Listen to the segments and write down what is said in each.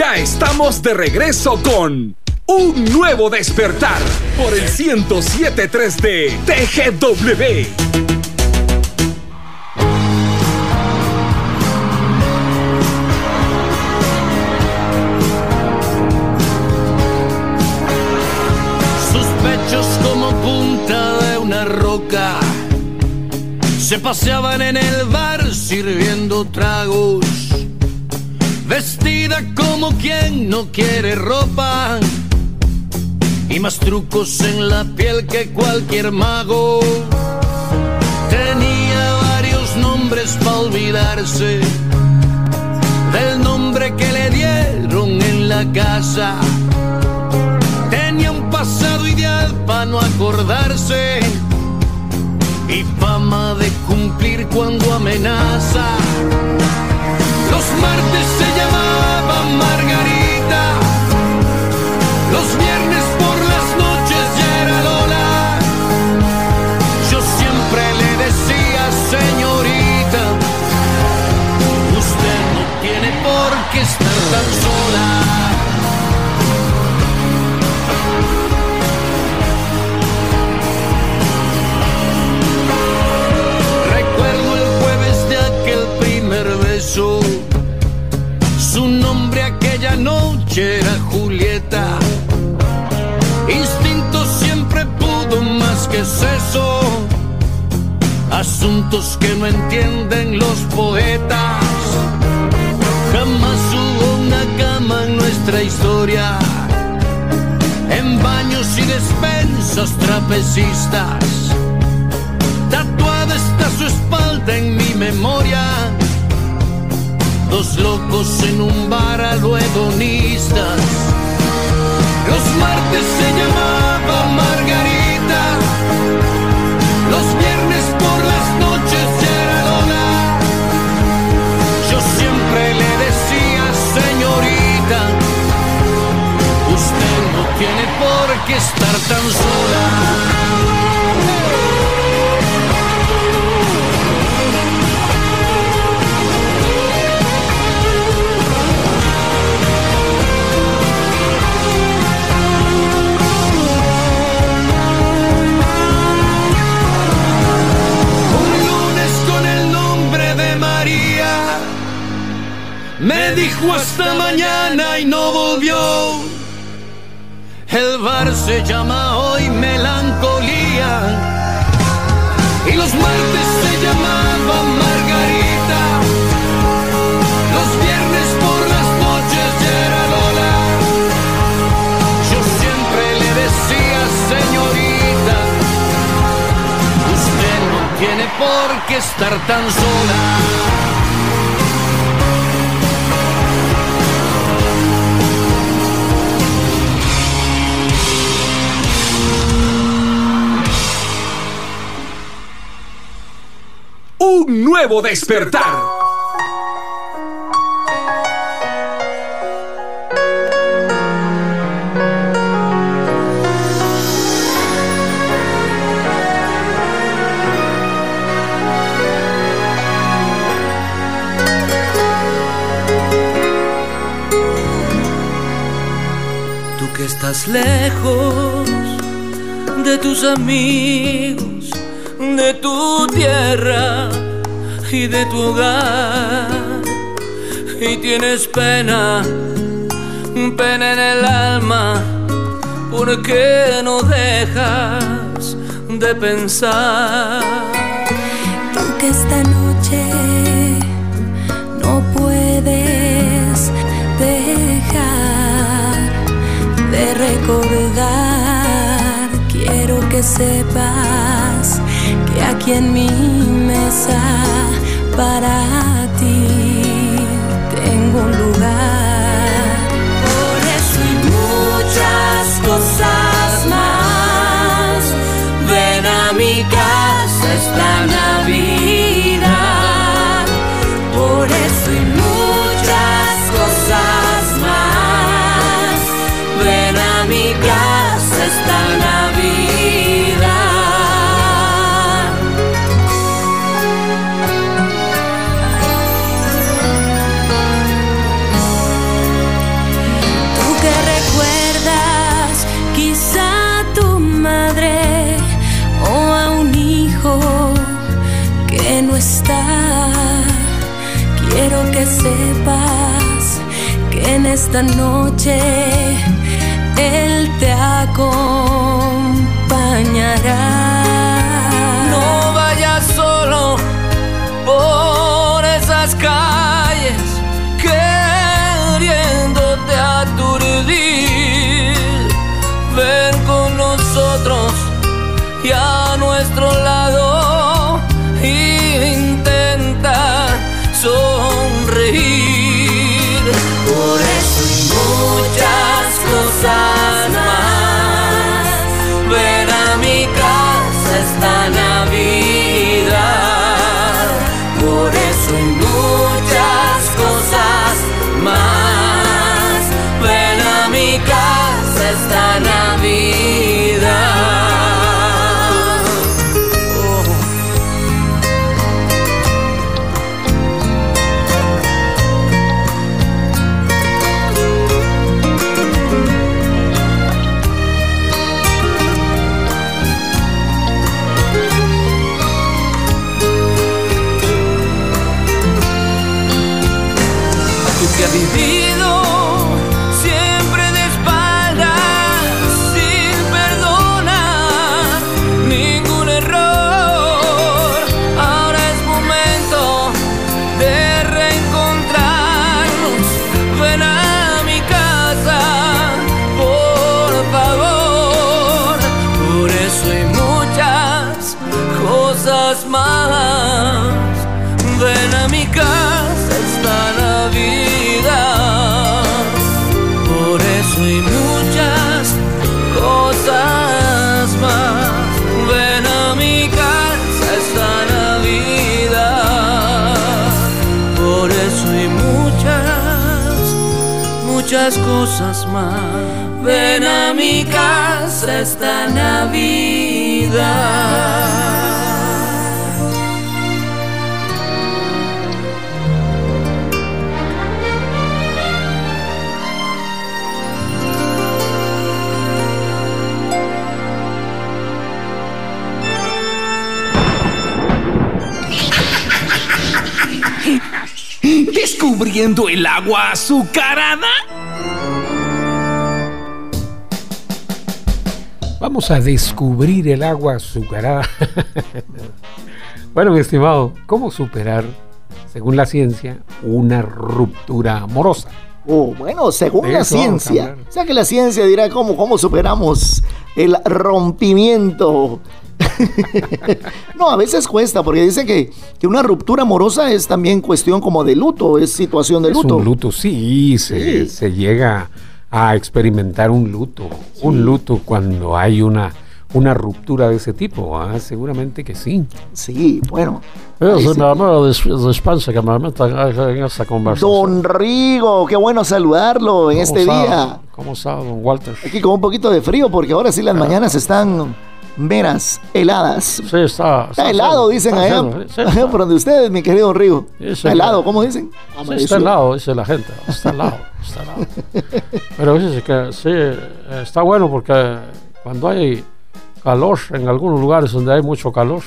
Ya estamos de regreso con Un Nuevo Despertar por el 1073 de TGW. Se paseaban en el bar sirviendo tragos, vestida como quien no quiere ropa y más trucos en la piel que cualquier mago. Tenía varios nombres para olvidarse del nombre que le dieron en la casa. Tenía un pasado ideal para no acordarse y fama de cumplir cuando amenaza. Los martes se llamaba Margarita, los viernes por las noches ya era Lola. Yo siempre le decía, señorita, usted no tiene por qué estar tan sola. Noche era Julieta. Instinto siempre pudo más que eso. Asuntos que no entienden los poetas. Jamás hubo una cama en nuestra historia. En baños y despensas trapecistas. Tatuada está su espalda en mi memoria dos locos en un bar a Los martes se llamaba Margarita, los viernes por las noches era Yo siempre le decía, señorita, usted no tiene por qué estar tan sola. Me dijo hasta mañana y no volvió. El bar se llama hoy melancolía. Y los martes se llamaba Margarita. Los viernes por las noches era Lola. Yo siempre le decía, señorita, usted no tiene por qué estar tan sola. Nuevo despertar. Tú que estás lejos de tus amigos, de tu tierra y de tu hogar y tienes pena, pena en el alma, porque no dejas de pensar. Tú que esta noche no puedes dejar de recordar, quiero que sepas que aquí en mi mesa para ti tengo un lugar. Por eso y muchas cosas más, ven a mi casa esta Navidad. En esta noche Él te acompañará. No vayas solo por esas calles cosas muchas cosas más. Ven a mi casa esta Navidad. ¿Descubriendo el agua azucarada? Vamos a descubrir el agua azucarada. bueno, mi estimado, ¿cómo superar, según la ciencia, una ruptura amorosa? Oh, bueno, según la ciencia. O sea que la ciencia dirá cómo, cómo superamos el rompimiento. no, a veces cuesta, porque dicen que, que una ruptura amorosa es también cuestión como de luto, es situación de Es luto. un luto, sí, se, Sí. se llega a experimentar un luto. Un luto cuando hay una, una ruptura de ese tipo. ah, Seguramente que sí. Sí, bueno. Es una dispensa que me metan en esta conversación. Don Rigo, qué bueno saludarlo en ¿Cómo este día. ¿Cómo está, don Walter? Aquí con un poquito de frío, porque ahora sí las mañanas están meras, heladas. Sí, está. Está helado, dicen está allá, haciendo, sí, allá está- por donde ustedes, mi querido Rigo. Sí, Está sí, helado. ¿cómo dicen? sí, está helado, dice la gente. Está helado, está helado. Pero dice que sí, está bueno porque cuando hay calor, en algunos lugares donde hay mucho calor,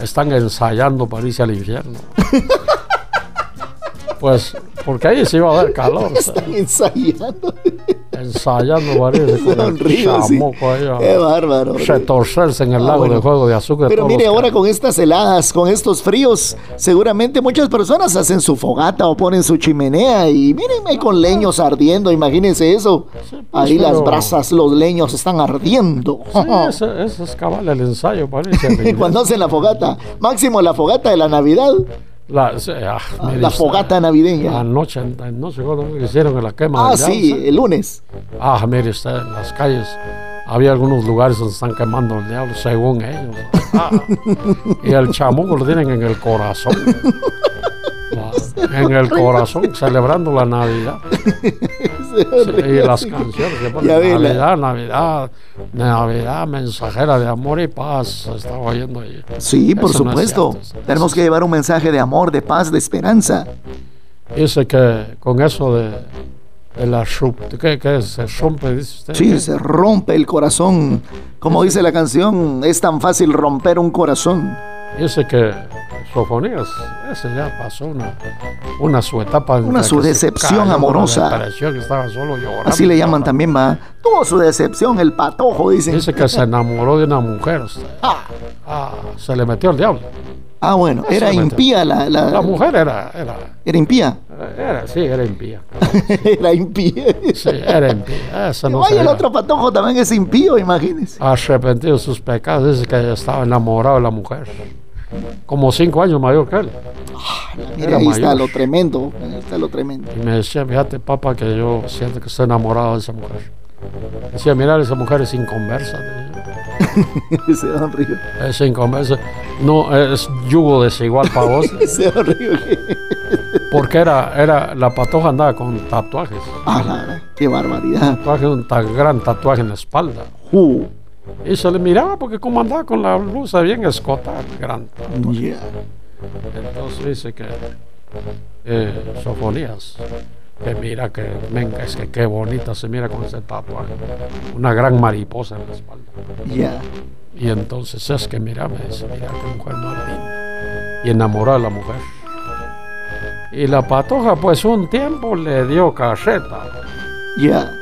están ensayando para irse al infierno. Pues, porque ahí se iba a dar calor. Están ensayando. ensayando para irse con sí. ahí Qué bárbaro. retorcerse en el Ah, lago bueno. de juego de azúcar. Pero mire, ahora con estas heladas, con estos fríos, seguramente muchas personas hacen su fogata o ponen su chimenea y miren ahí con leños ardiendo, imagínense eso. pues, Ahí las brasas, los leños están ardiendo. Sí, ese, ese es cabal el ensayo infierno. Cuando hacen la fogata, máximo la fogata de la Navidad, La, ah, la fogata navideña. Anoche, anoche cuando hicieron en la quema Ah, sí, el lunes. Ah, mire usted, en las calles había algunos lugares donde están quemando el diablo, según ellos. Ah, y el chamuco lo tienen en el corazón. En el corazón, celebrando la Navidad. Sí, y las canciones que ponen Navidad, Navidad, Navidad, mensajera de amor y paz. Estaba oyendo ahí. Sí, por Eso no es supuesto. eso- Tenemos que llevar un mensaje de amor, de paz, de esperanza. Dice que con eso de, de la ¿qué, qué es? Se rompe, dice usted. Sí, ¿Qué? se rompe el corazón. Como dice la canción, es tan fácil romper un corazón. Dice que Sofonías, ese ya pasó una, una su etapa. Una su decepción cayó amorosa. estaba solo llorando. Así le llaman también, va. Tuvo su decepción, el patojo, dicen. Dice que se enamoró de una mujer. sea, ah, se le metió el diablo. Ah, bueno, era impía la, la, La mujer era, era, Era impía. era sí, era impía. era impía. Sí, era impía. No Vaya, el otro patojo también es impío, imagínese. arrepentido de sus pecados. Dice que estaba enamorado de la mujer. Como cinco años mayor que él. Mira, Era ahí mayor. está lo tremendo. Ahí está lo tremendo. Y me decía, fíjate, papá, que yo siento que estoy enamorado de esa mujer. Decía, mira, esa mujer es inconversa. Ese don Río. Es inconversa. No, es yugo desigual para vos. Ese don Río. Porque era, era, la patoja andaba con tatuajes. Ah, la verdad, qué barbaridad. Tatuaje, un ta- gran tatuaje en la espalda. Uh, Y se le miraba porque como andaba con la blusa bien escotada, gran tatuaje. yeah. Entonces dice que eh, Sofonías, que mira que, venga, es que qué bonita se mira con ese tatuaje. Una gran mariposa en la espalda. Yeah. Y entonces es que mira, me dice, mira qué mujer más linda. Y enamoró a la mujer. Y la patoja, pues un tiempo le dio cacheta. Yeah.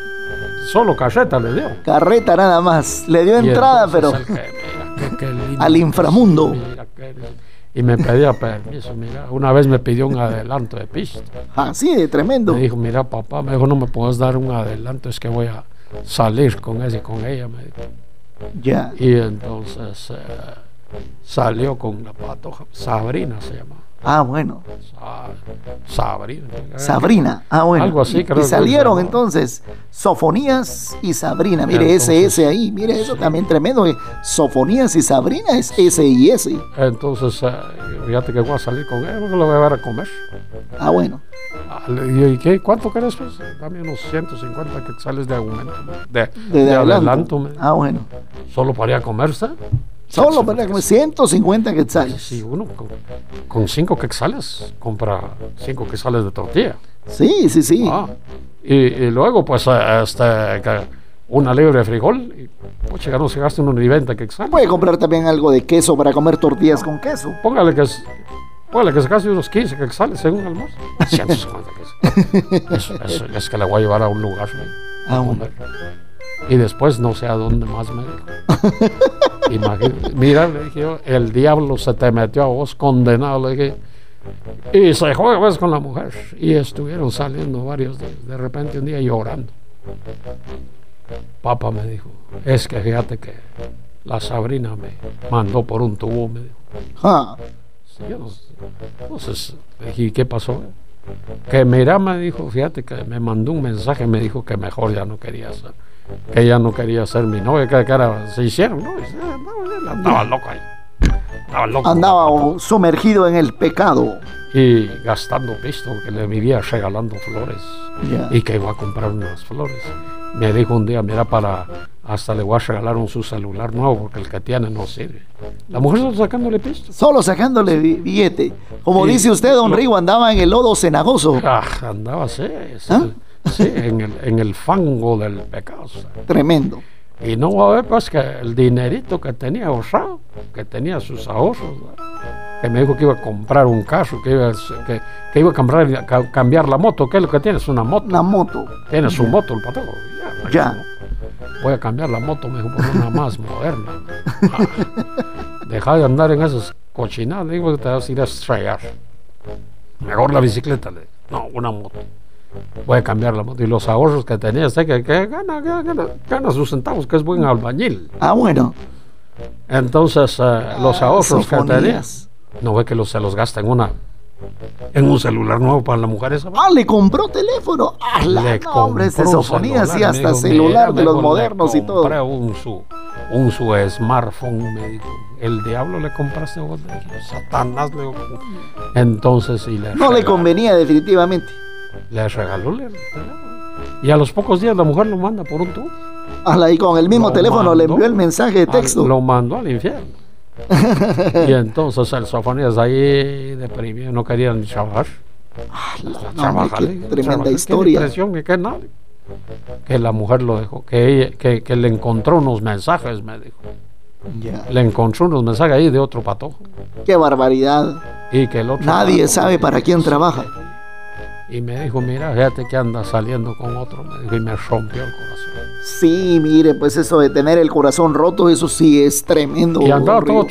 Solo cacheta le dio. Carreta nada más. Le dio Y entrada, pero que, mira, qué lindo. al inframundo. Mira, qué lindo. Y me pedía permiso, mira. Una vez me pidió un adelanto de pista. Así de tremendo. Me dijo, mira papá, me dijo, no me puedes dar un adelanto, es que voy a salir con ese y con ella, me dijo. Ya. Y entonces eh, salió con la patoja, Sabrina se llama. Ah, bueno. Sa- Sabrina. Sabrina. Ah, bueno. Algo así, creo Y que salieron llamaba. entonces Sofonías y Sabrina. Mire, ese, Entonces, ese ahí. Mire, eso también tremendo. que Sofonías y Sabrina es ese y ese. Entonces, eh, fíjate que voy a salir con ella, porque lo voy a ver a comer. Ah, bueno. Ah, ¿y qué? ¿Cuánto querés? Pues dame unos 150 que sales de aumento, de, De, de adelanto. adelanto, me- Ah, bueno. solo para ir a comerse. Solo para como 150 quetzales. Si uno con, con cinco quetzales compra cinco quetzales de tortilla. Sí, sí, sí. Ah, y, y luego, pues, que una libre de frijol, pues, ya no se gasta uno ni 20 quetzales. Puede comprar también algo de queso para comer tortillas con queso. Póngale que, es- póngale que se gaste unos 15 quetzales según el almuerzo. 150 quetzales. Eso, eso es que le voy a llevar a un lugar. ¿no? A bueno. Y después no sé a dónde más me mira, le dije yo, el diablo se te metió a vos condenado, le dije. Y se juega pues con la mujer. Y estuvieron saliendo varios días. De repente un día llorando. Papá me dijo, es que fíjate que la Sabrina me mandó por un tubo, me dijo. Ah, Sí, yo no sé. Entonces, le dije, ¿y qué pasó? Que mira, me dijo, fíjate que me mandó un mensaje, me dijo que mejor ya no quería ser, que ya no quería ser mi novia, que, era, se hicieron, ¿no? Y andaba, andaba loco ahí. Andaba loco. andaba sumergido en el pecado. Y gastando pisto, que le vivía regalando flores. Ya. Y que iba a comprar unas flores. Me dijo un día, mira, para, hasta le voy a regalar un su celular nuevo, porque el que tiene no sirve. La mujer está sacándole pisto. Solo sacándole bi- billete. Como Sí. dice usted, don Lo- Rigo, andaba en el lodo cenagoso. Ah, andaba así, sí, ¿Ah? Sí, en, el, en el fango del pecado. Tremendo. Y no va a ver, pues, que el dinerito que tenía ahorrado, que tenía sus ahorros, que me dijo que iba a comprar un carro, que iba, a- que, que iba a cambiar, ca- cambiar la moto, ¿qué es lo que tiene? Es una moto. Una moto. Tiene su moto el pato. Ya, Ya. Voy a cambiar la moto, me dijo, por una más moderna. Ah, deja de andar en esas cochinadas, digo que te vas a ir a estrellar. Mejor la bicicleta, le. No, una moto. Voy a cambiar la moto. Y los ahorros que tenía, sé que, que gana, gana, sus centavos, que es buen albañil. Ah, bueno. Entonces, eh, los ahorros que tenía, no ve que los, se los gasta en una en un celular nuevo para la mujer esa. Ah, le compró teléfono. Ah, la, Le no, hombre, celular, y me hasta celular "Mira, de los modernos y todo. compré un su, un su smartphone, me dijo. El diablo le compraste vos, Satanás le Entonces, y le No le convenía definitivamente. Le regaló el teléfono. Y a los pocos días la mujer lo manda por un tubo. Y con el mismo Lo teléfono le mandó envió el mensaje de Al- texto. lo mandó al infierno. y entonces el Sofonías ahí deprimido, no quería ni trabajar. No, tremenda historia. Que nada. Que la mujer lo dejó, que, ella, que, que le encontró unos mensajes, me dijo. Le encontró unos mensajes ahí de otro patojo. Qué barbaridad. Y que el otro Nadie sabe para quién trabaja. Y me dijo, mira, fíjate que anda saliendo con otro. Me dijo, y me rompió el corazón. Sí, mire, pues eso de tener el corazón roto, eso sí es tremendo. Y andaba todo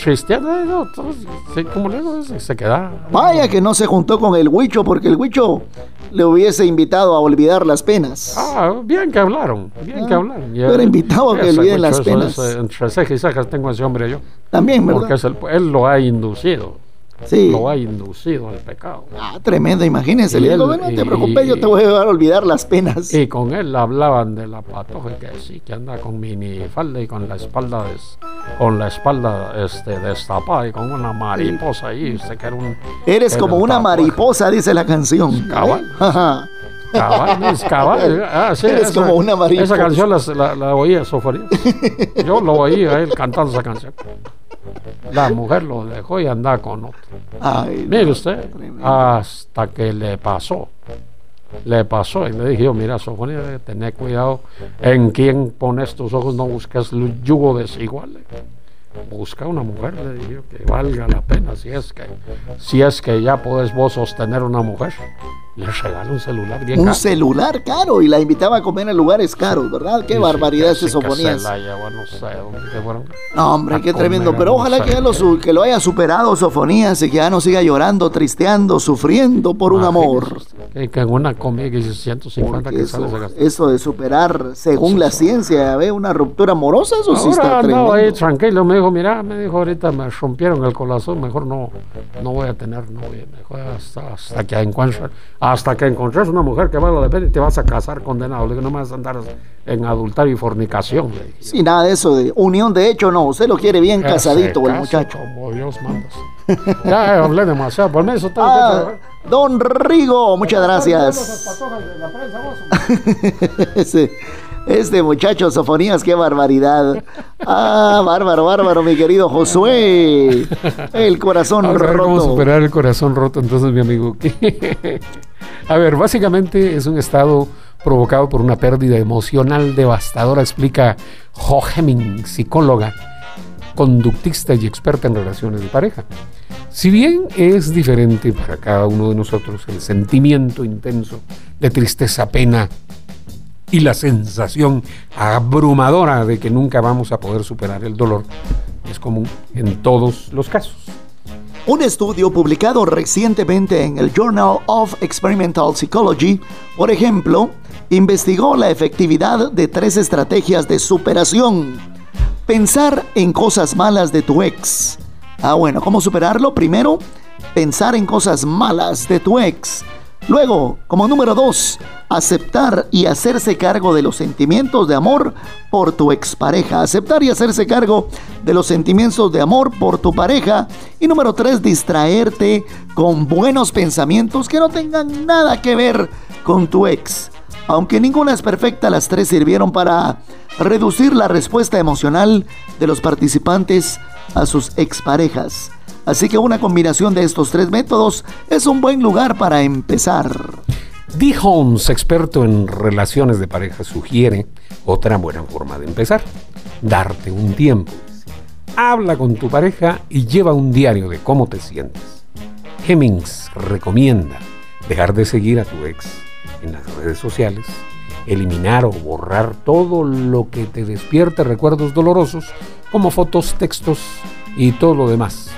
todo, sí, como le digo, se quedaba. Vaya que no se juntó con el huicho, porque el huicho le hubiese invitado a olvidar las penas. Ah, bien que hablaron, bien que Ah, hablaron. pero invitado a que olviden las huicho, eso penas. es, entre cejas y cejas tengo a ese hombre yo. También, ¿verdad? Porque es el- él lo ha inducido. Sí. Lo ha inducido al pecado. Ah, tremendo, imagínense. Y Le digo, él- "Bueno, no te y- preocupes, yo te voy a olvidar las penas. Y con él hablaban de la patoja que sí, que anda con minifalda y con la espalda des- con la espalda este, destapada y con una mariposa ahí. Usted que era un. Eres era como un una tatuaje. mariposa, dice la canción. Cabal. Ajá. Cabal, es cabal. Ah, sí, Eres esa- como una mariposa. Esa canción la, la, la oía Sofonías. Yo lo oía a él cantando esa canción. La mujer lo dejó y andaba con otro. Ay, Mire usted, hasta que le pasó. Le pasó y le dije yo, mira, Sofonía, tener cuidado en quién pones tus ojos, no busques yugo desigual. Busca una mujer, le dije yo, que valga la pena, si es que, si es que ya puedes vos sostener una mujer. Le regalo un celular bien un caro. celular caro y la invitaba a comer en lugares caros, ¿verdad? Qué Y sí, barbaridad que sí, que. Se la llevó, no sé que fueron. No, hombre, qué tremendo. en Pero un ojalá que, ya lo, que lo haya superado Sofonías y que ya no siga llorando, tristeando, sufriendo por un amor. Imagínese usted, Que, que en una comida que dice 150 Porque que eso, sale eso de superar, según la ciencia, ¿ve? una ruptura amorosa, eso sí Ahora está andaba ahí tremendo. tranquilo, me dijo, mira, me dijo ahorita me rompieron el corazón, mejor no, no voy a tener novia, mejor hasta, hasta que encuentres, hasta que encontres una mujer que valga la pena y te vas a casar condenado, le digo, no me vas a andar en adulterio y fornicación, le. Sí, nada de eso de unión de hecho, no. Usted lo quiere bien casadito, el muchacho. Como Dios manda. ya eh, hablé demasiado, por eso tengo Ah, que... don Rigo, muchas gracias. Ese- este muchacho Sofonías, qué barbaridad. Ah, bárbaro, bárbaro, mi querido Josué. El corazón Vamos a ver cómo roto. superar el corazón roto, entonces, mi amigo. a ver, básicamente es un estado provocado por una pérdida emocional devastadora, explica Jo Hemming, psicóloga, conductista y experta en relaciones de pareja. Si bien es diferente para cada uno de nosotros el sentimiento intenso de tristeza, pena y la sensación abrumadora de que nunca vamos a poder superar el dolor, es común en todos los casos. Un estudio publicado recientemente en el Journal of Experimental Psychology, por ejemplo, investigó la efectividad de tres estrategias de superación. Pensar en cosas malas de tu ex. Ah, bueno, ¿cómo superarlo? Primero, pensar en cosas malas de tu ex. Luego, como número dos, aceptar y hacerse cargo de los sentimientos de amor por tu expareja. Aceptar y hacerse cargo de los sentimientos de amor por tu pareja. Y número tres, distraerte con buenos pensamientos que no tengan nada que ver con tu ex. Aunque ninguna es perfecta, las tres sirvieron para reducir la respuesta emocional de los participantes a sus exparejas. Así que una combinación de estos tres métodos es un buen lugar para empezar. Dee Holmes, experto en relaciones de pareja, sugiere otra buena forma de empezar. Darte un tiempo. Habla con tu pareja y lleva un diario de cómo te sientes. Hemmings recomienda dejar de seguir a tu ex en las redes sociales, eliminar o borrar todo lo que te despierte recuerdos dolorosos, como fotos, textos y todo lo demás.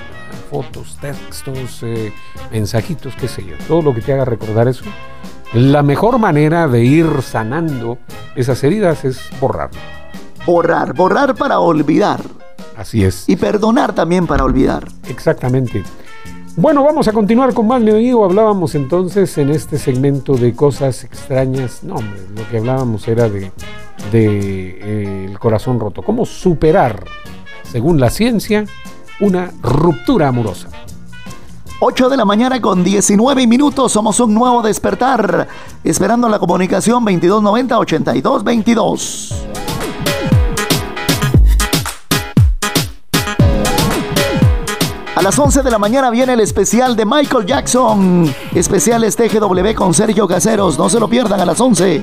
Fotos, textos, eh, mensajitos, qué sé yo, todo lo que te haga recordar eso. La mejor manera de ir sanando esas heridas es borrarlo. Borrar, borrar para olvidar. Así es. Y perdonar también para olvidar. Exactamente. Bueno, vamos a continuar con más, mi amigo. Hablábamos entonces en este segmento de cosas extrañas. No, hombre, lo que hablábamos era de, de eh, el corazón roto. ¿Cómo superar, según la ciencia, una ruptura amorosa? 8 de la mañana con 19 minutos. Somos un nuevo despertar. Esperando la comunicación 2290-8222. A las 11 de la mañana viene el especial de Michael Jackson. Especiales TGW con Sergio Caseros. No se lo pierdan a las 11.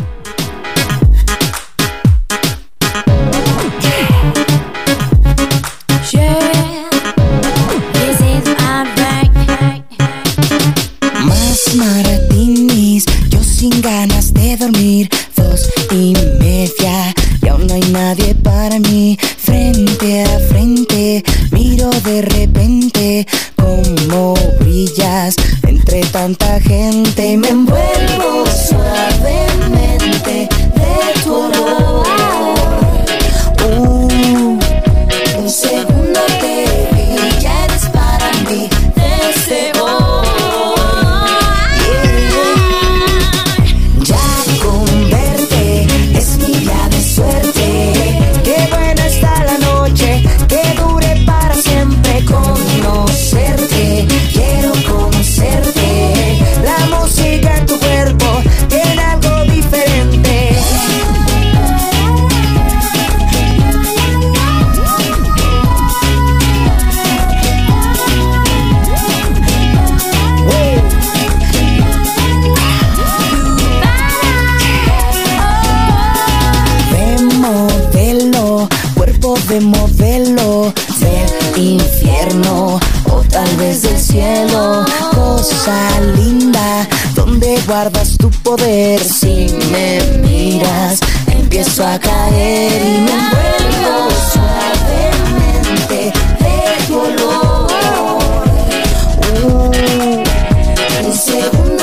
Dos y media y aún no hay nadie para mí. Frente a frente, miro de repente cómo brillas entre tanta gente y me envuelvo de modelo del infierno o tal vez del cielo. Cosa linda, donde guardas tu poder. Si me miras, empiezo a caer y me envuelvo suavemente de tu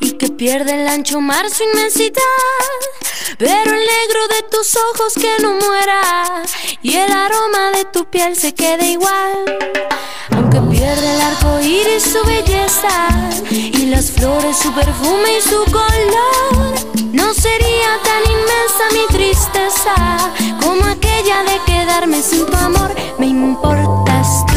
y que pierda el ancho mar su inmensidad. Pero el negro de tus ojos que no muera y el aroma de tu piel se quede igual. Aunque pierda el arco iris su belleza y las flores su perfume y su color, no sería tan inmensa mi tristeza como aquella de quedarme sin tu amor. Me importas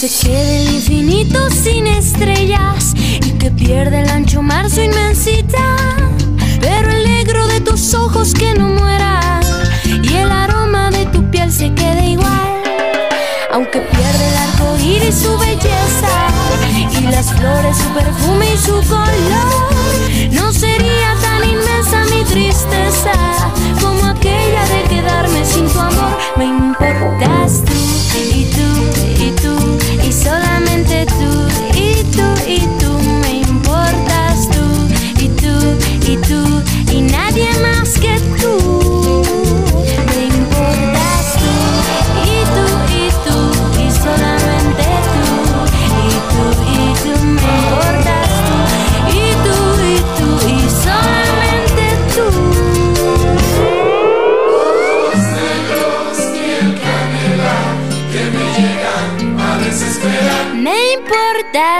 se quede el infinito sin estrellas y que pierda el ancho mar su inmensidad. Pero el negro de tus ojos que no muera y el aroma de tu piel se quede igual. Aunque pierda el arco iris su belleza y las flores su perfume y su color.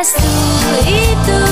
restu itu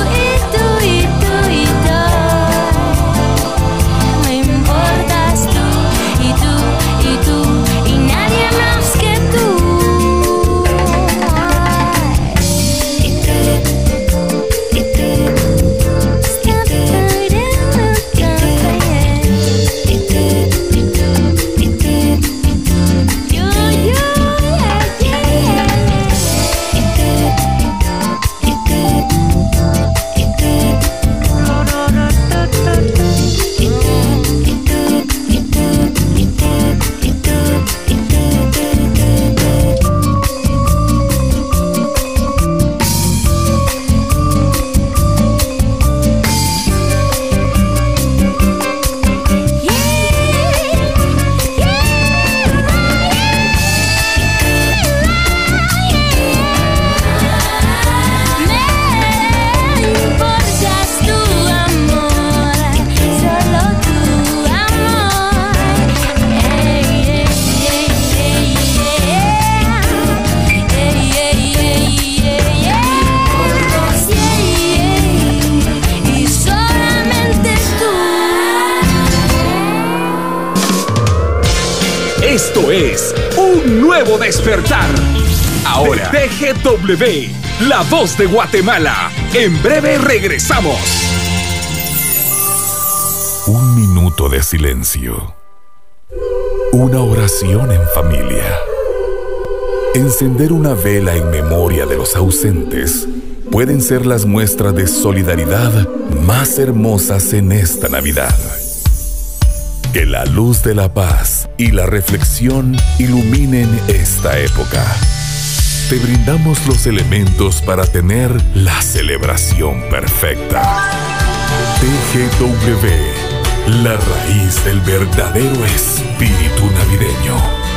Esto es un nuevo despertar. Ahora, TGW, la voz de Guatemala. En breve regresamos. Un minuto de silencio. Una oración en familia. Encender una vela en memoria de los ausentes pueden ser las muestras de solidaridad más hermosas en esta Navidad. Que la luz de la paz y la reflexión iluminen esta época. Te brindamos los elementos para tener la celebración perfecta. TGW, la raíz del verdadero espíritu navideño.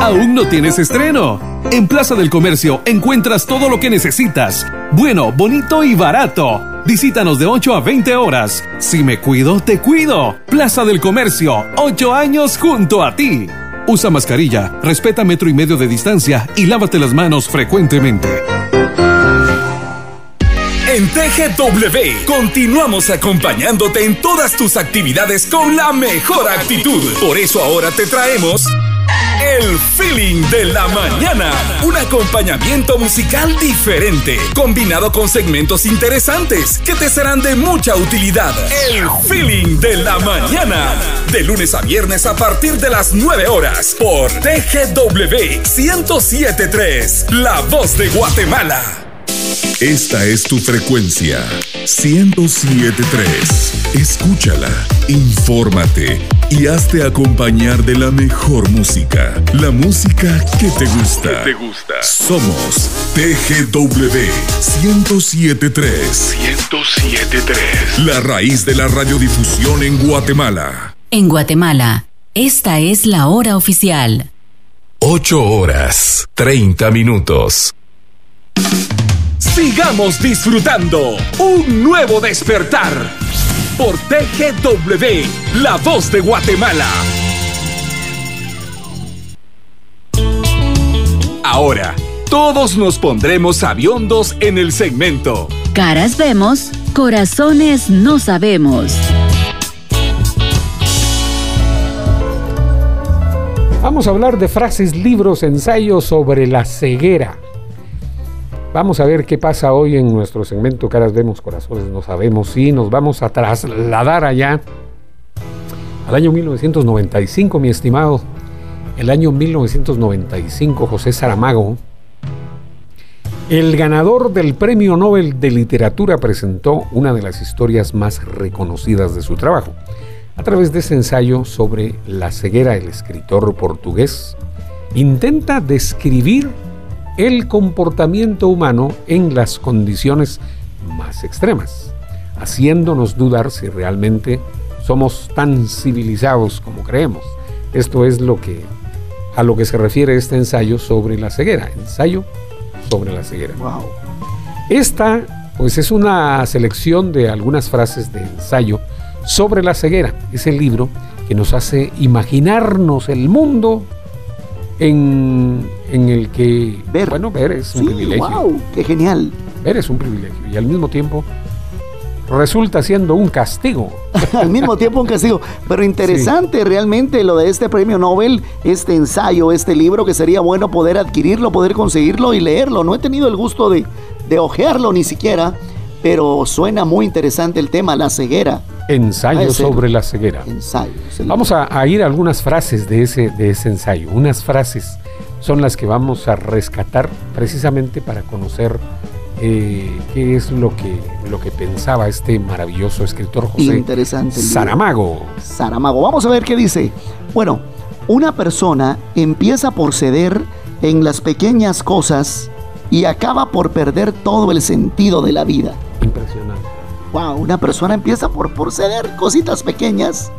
¿Aún no tienes estreno? En Plaza del Comercio encuentras todo lo que necesitas. Bueno, bonito y barato. Visítanos de 8 a 20 horas. Si me cuido, te cuido. Plaza del Comercio, 8 años junto a ti. Usa mascarilla, respeta metro y medio de distancia y lávate las manos frecuentemente. En TGW continuamos acompañándote en todas tus actividades con la mejor actitud. Por eso ahora te traemos el feeling de la mañana. Un acompañamiento musical diferente, combinado con segmentos interesantes que te serán de mucha utilidad. El feeling de la mañana. De lunes a viernes a partir de las 9 horas por TGW 1073. La voz de Guatemala. Esta es tu frecuencia. 1073. Escúchala, infórmate y hazte acompañar de la mejor música. La música que te gusta. te gusta. Somos TGW 1073. 1073. La raíz de la radiodifusión en Guatemala. En Guatemala, esta es la hora oficial. 8 horas, 30 minutos. Sigamos disfrutando un nuevo despertar por TGW, la voz de Guatemala. Ahora, todos nos pondremos aviondos en el segmento. Caras vemos, corazones no sabemos. Vamos a hablar de frases, libros, ensayos sobre la ceguera. Vamos a ver qué pasa hoy en nuestro segmento Caras vemos, corazones no sabemos. Sí, nos vamos a trasladar allá al año 1995, mi estimado. El año 1995, José Saramago El ganador del Premio Nobel de Literatura presentó una de las historias más reconocidas de su trabajo. A través de ese ensayo sobre la ceguera, el escritor portugués intenta describir el comportamiento humano en las condiciones más extremas, haciéndonos dudar si realmente somos tan civilizados como creemos. Esto es lo que a lo que se refiere este ensayo sobre la ceguera, ensayo sobre la ceguera. Esta, pues, es una selección de algunas frases de ensayo sobre la ceguera. Es el libro que nos hace imaginarnos el mundo en, en el que Ver. bueno ver es un Sí, privilegio. wow, qué genial. Ver es un privilegio y al mismo tiempo resulta siendo un castigo. Al mismo tiempo un castigo. Pero interesante realmente lo de este premio Nobel, este ensayo, este libro, que sería bueno poder adquirirlo, poder conseguirlo y leerlo. No he tenido el gusto de, de ojearlo ni siquiera, pero suena muy interesante el tema, la ceguera. Ensayo Ah, sobre la ceguera. Ensayo. Vamos a, a ir a algunas frases de ese, de ese ensayo. Unas frases son las que vamos a rescatar precisamente para conocer eh, qué es lo que, lo que pensaba este maravilloso escritor José Interesante. Saramago. Saramago. Vamos a ver qué dice. Bueno, una persona empieza por ceder en las pequeñas cosas y acaba por perder todo el sentido de la vida. Impresionante. Wow, una persona empieza por, por ceder cositas pequeñas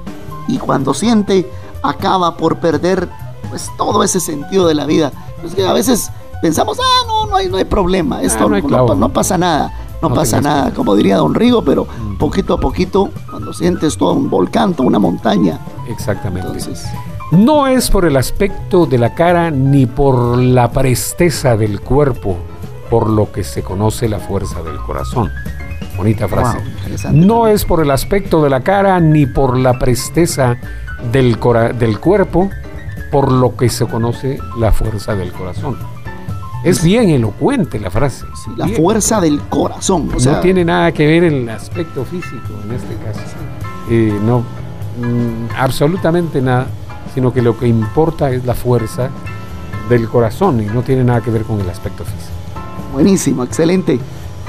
y cuando siente acaba por perder pues todo ese sentido de la vida. Es que a veces pensamos, ah, no, no hay, no hay problema, esto Ah, no hay no, pasa nada, no, No pasa nada, que- como diría don Rigo, pero poquito a poquito, cuando sientes todo un volcán, toda una montaña, Exactamente. entonces, No es por el aspecto de la cara ni por la presteza del cuerpo, por lo que se conoce la fuerza del corazón. Bonita frase. wow. No es por el aspecto de la cara ni por la presteza del, cora- del cuerpo, por lo que se conoce la fuerza del corazón. Es bien elocuente la frase. Sí, la Bien. fuerza del corazón, o sea, no tiene nada que ver el aspecto físico en este caso. Eh, no, mm, absolutamente nada, sino que lo que importa es la fuerza del corazón y no tiene nada que ver con el aspecto físico. Buenísimo, excelente.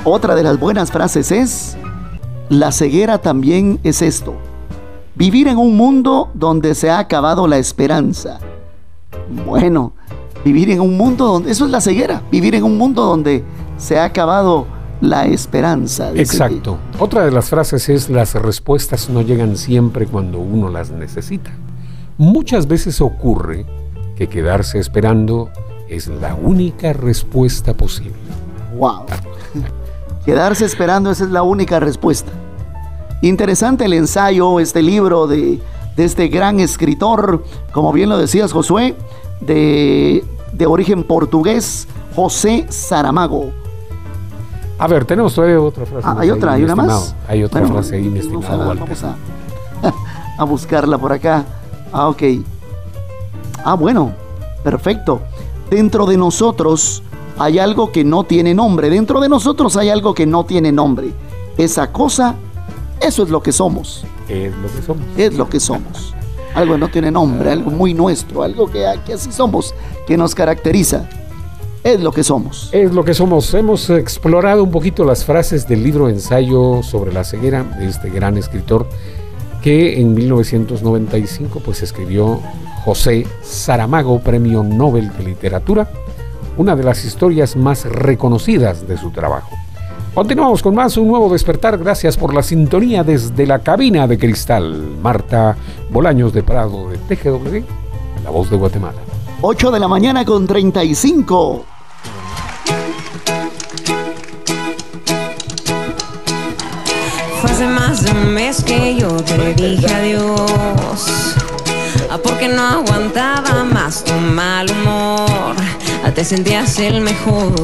Otra de las buenas frases es, la ceguera también es esto, vivir en un mundo donde se ha acabado la esperanza. Bueno, vivir en un mundo donde, eso es la ceguera, vivir en un mundo donde se ha acabado la esperanza. Exacto. Otra de las frases es las respuestas no llegan siempre cuando uno las necesita. Muchas veces ocurre que quedarse esperando es la única respuesta posible. Wow. Quedarse esperando, esa es la única respuesta. Interesante el ensayo, este libro de, de este gran escritor, como bien lo decías Josué, de, de origen portugués, José Saramago. A ver, tenemos todavía otra frase. Ah, hay otra, hay una más. Hay otra Bueno, frase ahí, mi vamos a- estimado Walter. Vamos a, a buscarla por acá. Ah, ok. Ah, bueno, perfecto. Dentro de nosotros hay algo que no tiene nombre. Dentro de nosotros hay algo que no tiene nombre. Esa cosa, eso es lo que somos. Es lo que somos. Es lo que somos. Algo que no tiene nombre, algo muy nuestro, algo que, que así somos, que nos caracteriza. Es lo que somos. Es lo que somos. Hemos explorado un poquito las frases del libro Ensayo sobre la ceguera de este gran escritor que en 1995 pues escribió José Saramago, Premio Nobel de Literatura, una de las historias más reconocidas de su trabajo. Continuamos con más, un nuevo despertar. Gracias por la sintonía desde la cabina de cristal. Marta Bolaños de Prado de TGW, la voz de Guatemala. 8 de la mañana con 35. Fue hace más de un mes que yo te dije adiós. Ah, Porque no aguantaba más tu mal humor. Ah, Te sentías el mejor.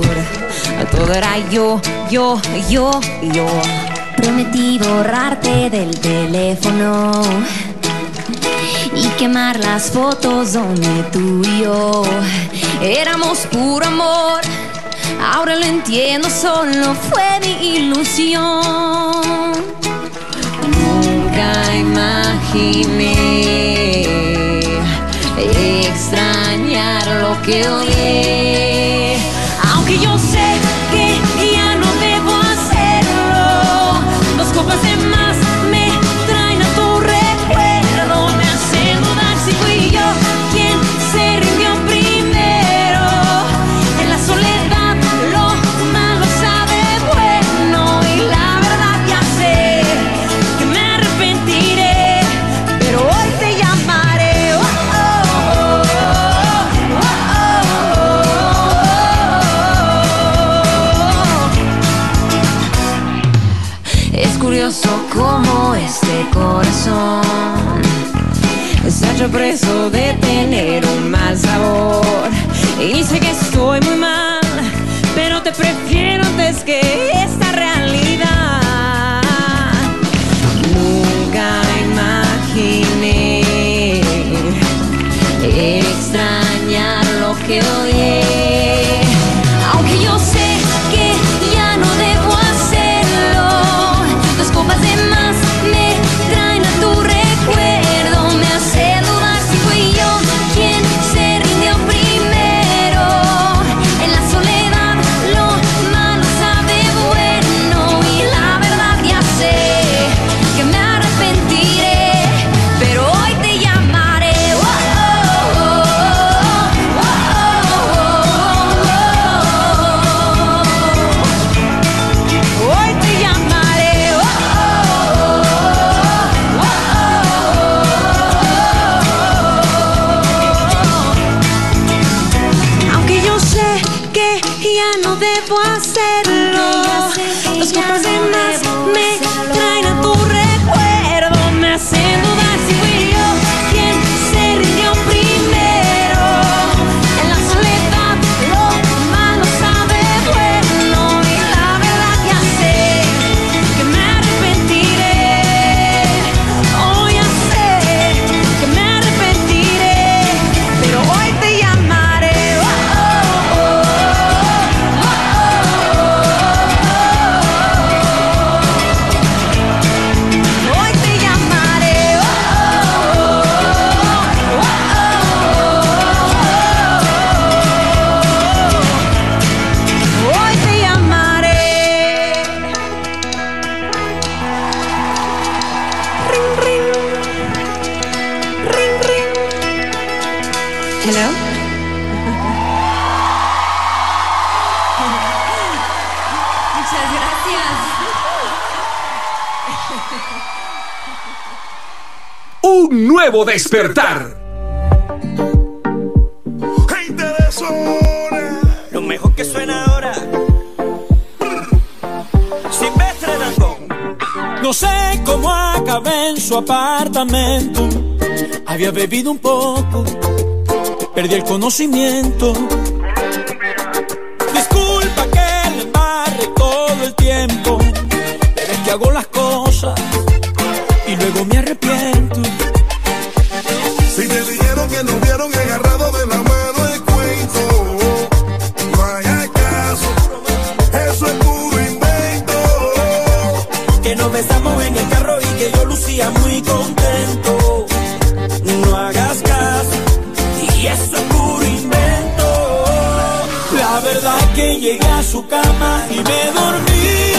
Ah, Todo era yo, yo, yo, yo. Prometí borrarte del teléfono y quemar las fotos donde tú y yo Éramos puro amor. Ahora lo entiendo, solo fue mi ilusión. Nunca imaginé extrañar lo que odié. Aunque yo corazón. Hecho preso de tener un mal sabor. Y sé que estoy muy mal, pero te prefiero antes que esta Un nuevo despertar. Lo mejor que suena ahora. Silvestre Dangón. No sé cómo acabé en su apartamento. Había bebido un poco, perdí el conocimiento. Disculpa que le embarre todo el tiempo, pero es que hago las cosas y luego me arrepiento. Que nos vieron agarrados de la mano el cuento, no hagas caso, eso es puro invento. Que nos besamos en el carro y que yo lucía muy contento. No hagas caso, y eso es puro invento. La verdad que llegué a su cama y me dormí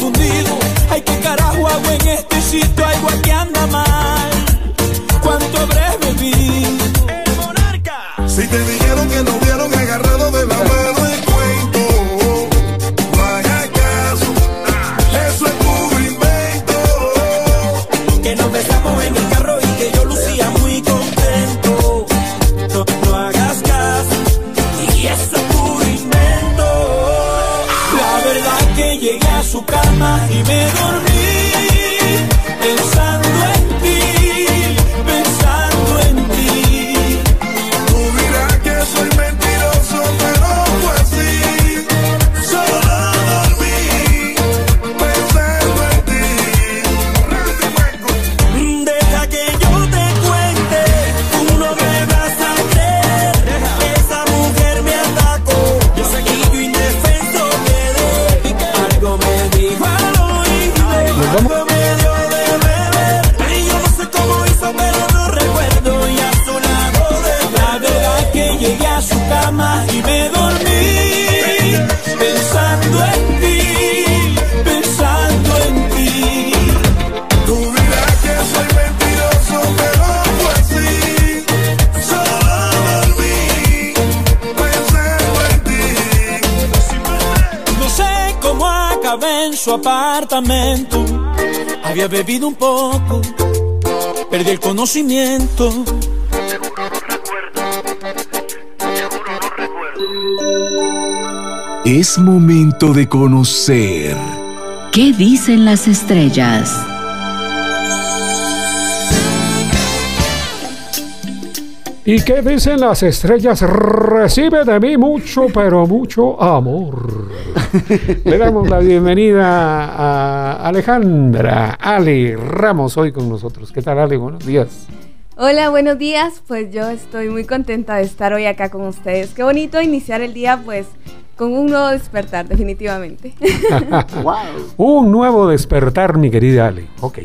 confundido, ay qué carajo hago en este sitio, algo aquí anda Había bebido un poco, perdí el conocimiento. Es momento de conocer. ¿Qué dicen las estrellas? ¿Y qué dicen las estrellas? Recibe de mí mucho, pero mucho amor. Le damos la bienvenida a Alejandra, Ale Ramos, hoy con nosotros. ¿Qué tal, Ale? Buenos días. Hola, buenos días. Pues yo estoy muy contenta de estar hoy acá con ustedes. Qué bonito iniciar el día, pues, con un nuevo despertar, definitivamente. Un nuevo despertar, mi querida Ale. Ok.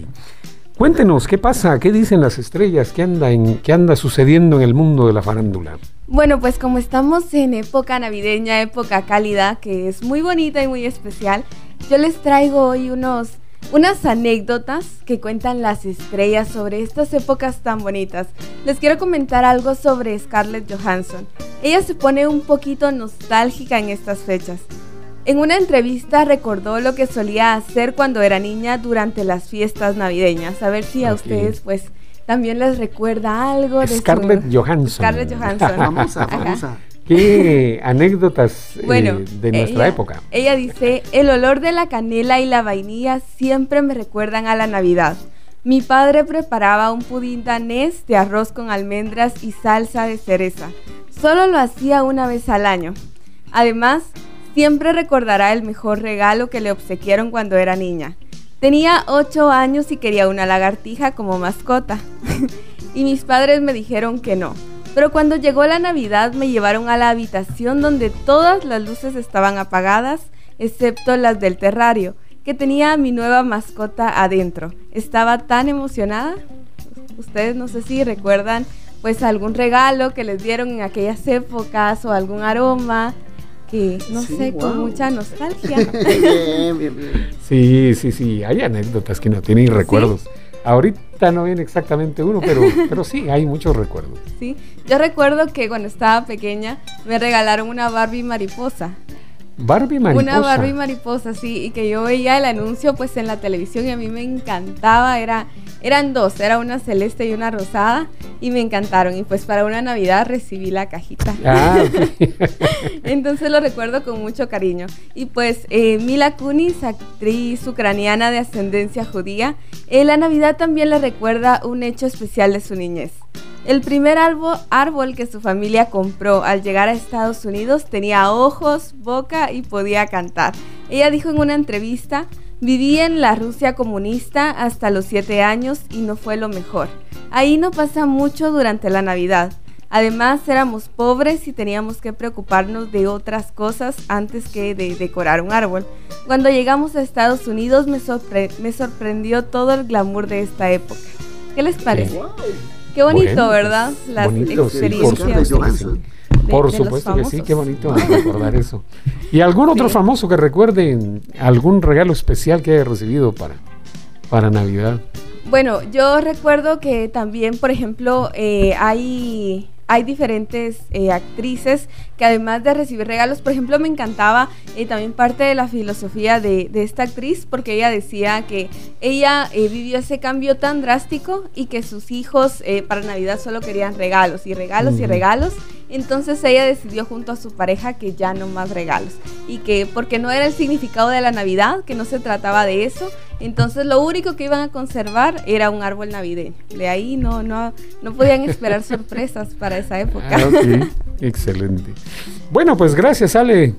Cuéntenos, ¿qué pasa? ¿Qué dicen las estrellas? ¿Qué anda, en, qué anda sucediendo en el mundo de la farándula? Bueno, pues como estamos en época navideña, época cálida, que es muy bonita y muy especial, yo les traigo hoy unos, unas anécdotas que cuentan las estrellas sobre estas épocas tan bonitas. Les quiero comentar algo sobre Scarlett Johansson. Ella se pone un poquito nostálgica en estas fechas. En una entrevista recordó lo que solía hacer cuando era niña durante las fiestas navideñas. A ver si a ustedes pues también les recuerda algo de su- Scarlett Johansson. Scarlett Johansson. Famosa, Ajá. famosa. ¿Qué anécdotas eh, de nuestra ella- época? Ella dice, el olor de la canela y la vainilla siempre me recuerdan a la Navidad. Mi padre preparaba un pudín danés de arroz con almendras y salsa de cereza. Solo lo hacía una vez al año. Además, siempre recordará el mejor regalo que le obsequiaron cuando era niña. Tenía 8 años y quería una lagartija como mascota. y mis padres me dijeron que no. Pero cuando llegó la Navidad me llevaron a la habitación donde todas las luces estaban apagadas, excepto las del terrario, que tenía a mi nueva mascota adentro. Estaba tan emocionada. Ustedes no sé si recuerdan pues algún regalo que les dieron en aquellas épocas o algún aroma que no Sí, sé, con mucha nostalgia. bien, bien, bien. Sí, sí, sí, hay anécdotas que no tienen recuerdos. Ahorita no viene exactamente uno, pero, pero sí, hay muchos recuerdos. Sí, yo recuerdo que cuando estaba pequeña me regalaron una Barbie mariposa. Barbie mariposa. Una Barbie mariposa, sí, y que yo veía el anuncio pues en la televisión y a mí me encantaba, era, eran dos, era una celeste y una rosada y me encantaron y pues para una Navidad recibí la cajita. Ah. Entonces lo recuerdo con mucho cariño. Y pues eh, Mila Kunis, actriz ucraniana de ascendencia judía, en la Navidad también le recuerda un hecho especial de su niñez. El primer árbol, árbol que su familia compró al llegar a Estados Unidos tenía ojos, boca y podía cantar. Ella dijo en una entrevista, viví en la Rusia comunista hasta los 7 años y no fue lo mejor. Ahí no pasa mucho durante la Navidad. Además, éramos pobres y teníamos que preocuparnos de otras cosas antes que de decorar un árbol. Cuando llegamos a Estados Unidos me, sorpre- me sorprendió todo el glamour de esta época. ¿Qué les parece? Qué bonito, Bueno, ¿verdad? pues, Las bonito, sí, por experiencias. supuesto que sí. de- Por de supuesto que sí, qué bonito recordar eso. ¿Y algún otro Sí. famoso que recuerde algún regalo especial que haya recibido para, para Navidad? Bueno, yo recuerdo que también, por ejemplo, eh, hay, hay diferentes eh, actrices que además de recibir regalos, por ejemplo, me encantaba eh, también parte de la filosofía de, de esta actriz, porque ella decía que ella eh, vivió ese cambio tan drástico y que sus hijos para Navidad solo querían regalos y regalos y regalos. Entonces ella decidió junto a su pareja que ya no más regalos y que porque no era el significado de la Navidad, que no se trataba de eso, entonces lo único que iban a conservar era un árbol navideño. De ahí no no no podían esperar sorpresas para esa época. Ah, excelente. Bueno, pues gracias Ale.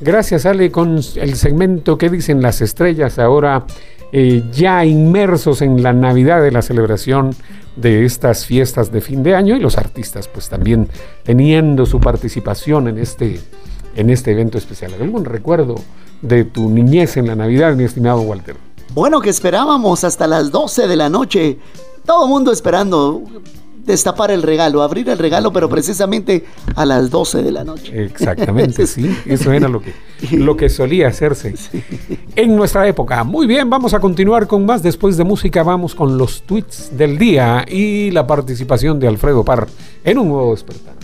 Gracias Ale con el segmento que dicen las estrellas ahora eh, ya inmersos en la Navidad de la celebración de estas fiestas de fin de año y los artistas pues también teniendo su participación en este, en este evento especial. ¿Algún recuerdo de tu niñez en la Navidad, mi estimado Walter? Bueno, que esperábamos hasta las 12 de la noche. Todo mundo esperando destapar el regalo, abrir el regalo, pero precisamente a las 12 de la noche. Exactamente, sí. Eso era lo que, lo que solía hacerse en nuestra época. Muy bien, vamos a continuar con más. Después de música, vamos con los tweets del día y la participación de Alfredo Parr en un nuevo despertar.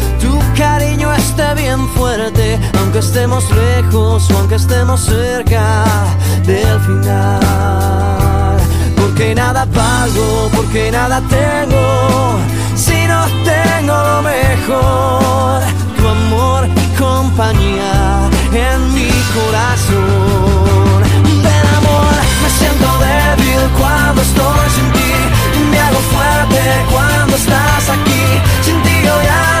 tu cariño esté bien fuerte, aunque estemos lejos o aunque estemos cerca del final. Porque nada valgo, porque nada tengo, si no tengo lo mejor, tu amor y compañía en mi corazón. Ven amor, me siento débil cuando estoy sin ti, me hago fuerte cuando estás aquí, sin ti yo ya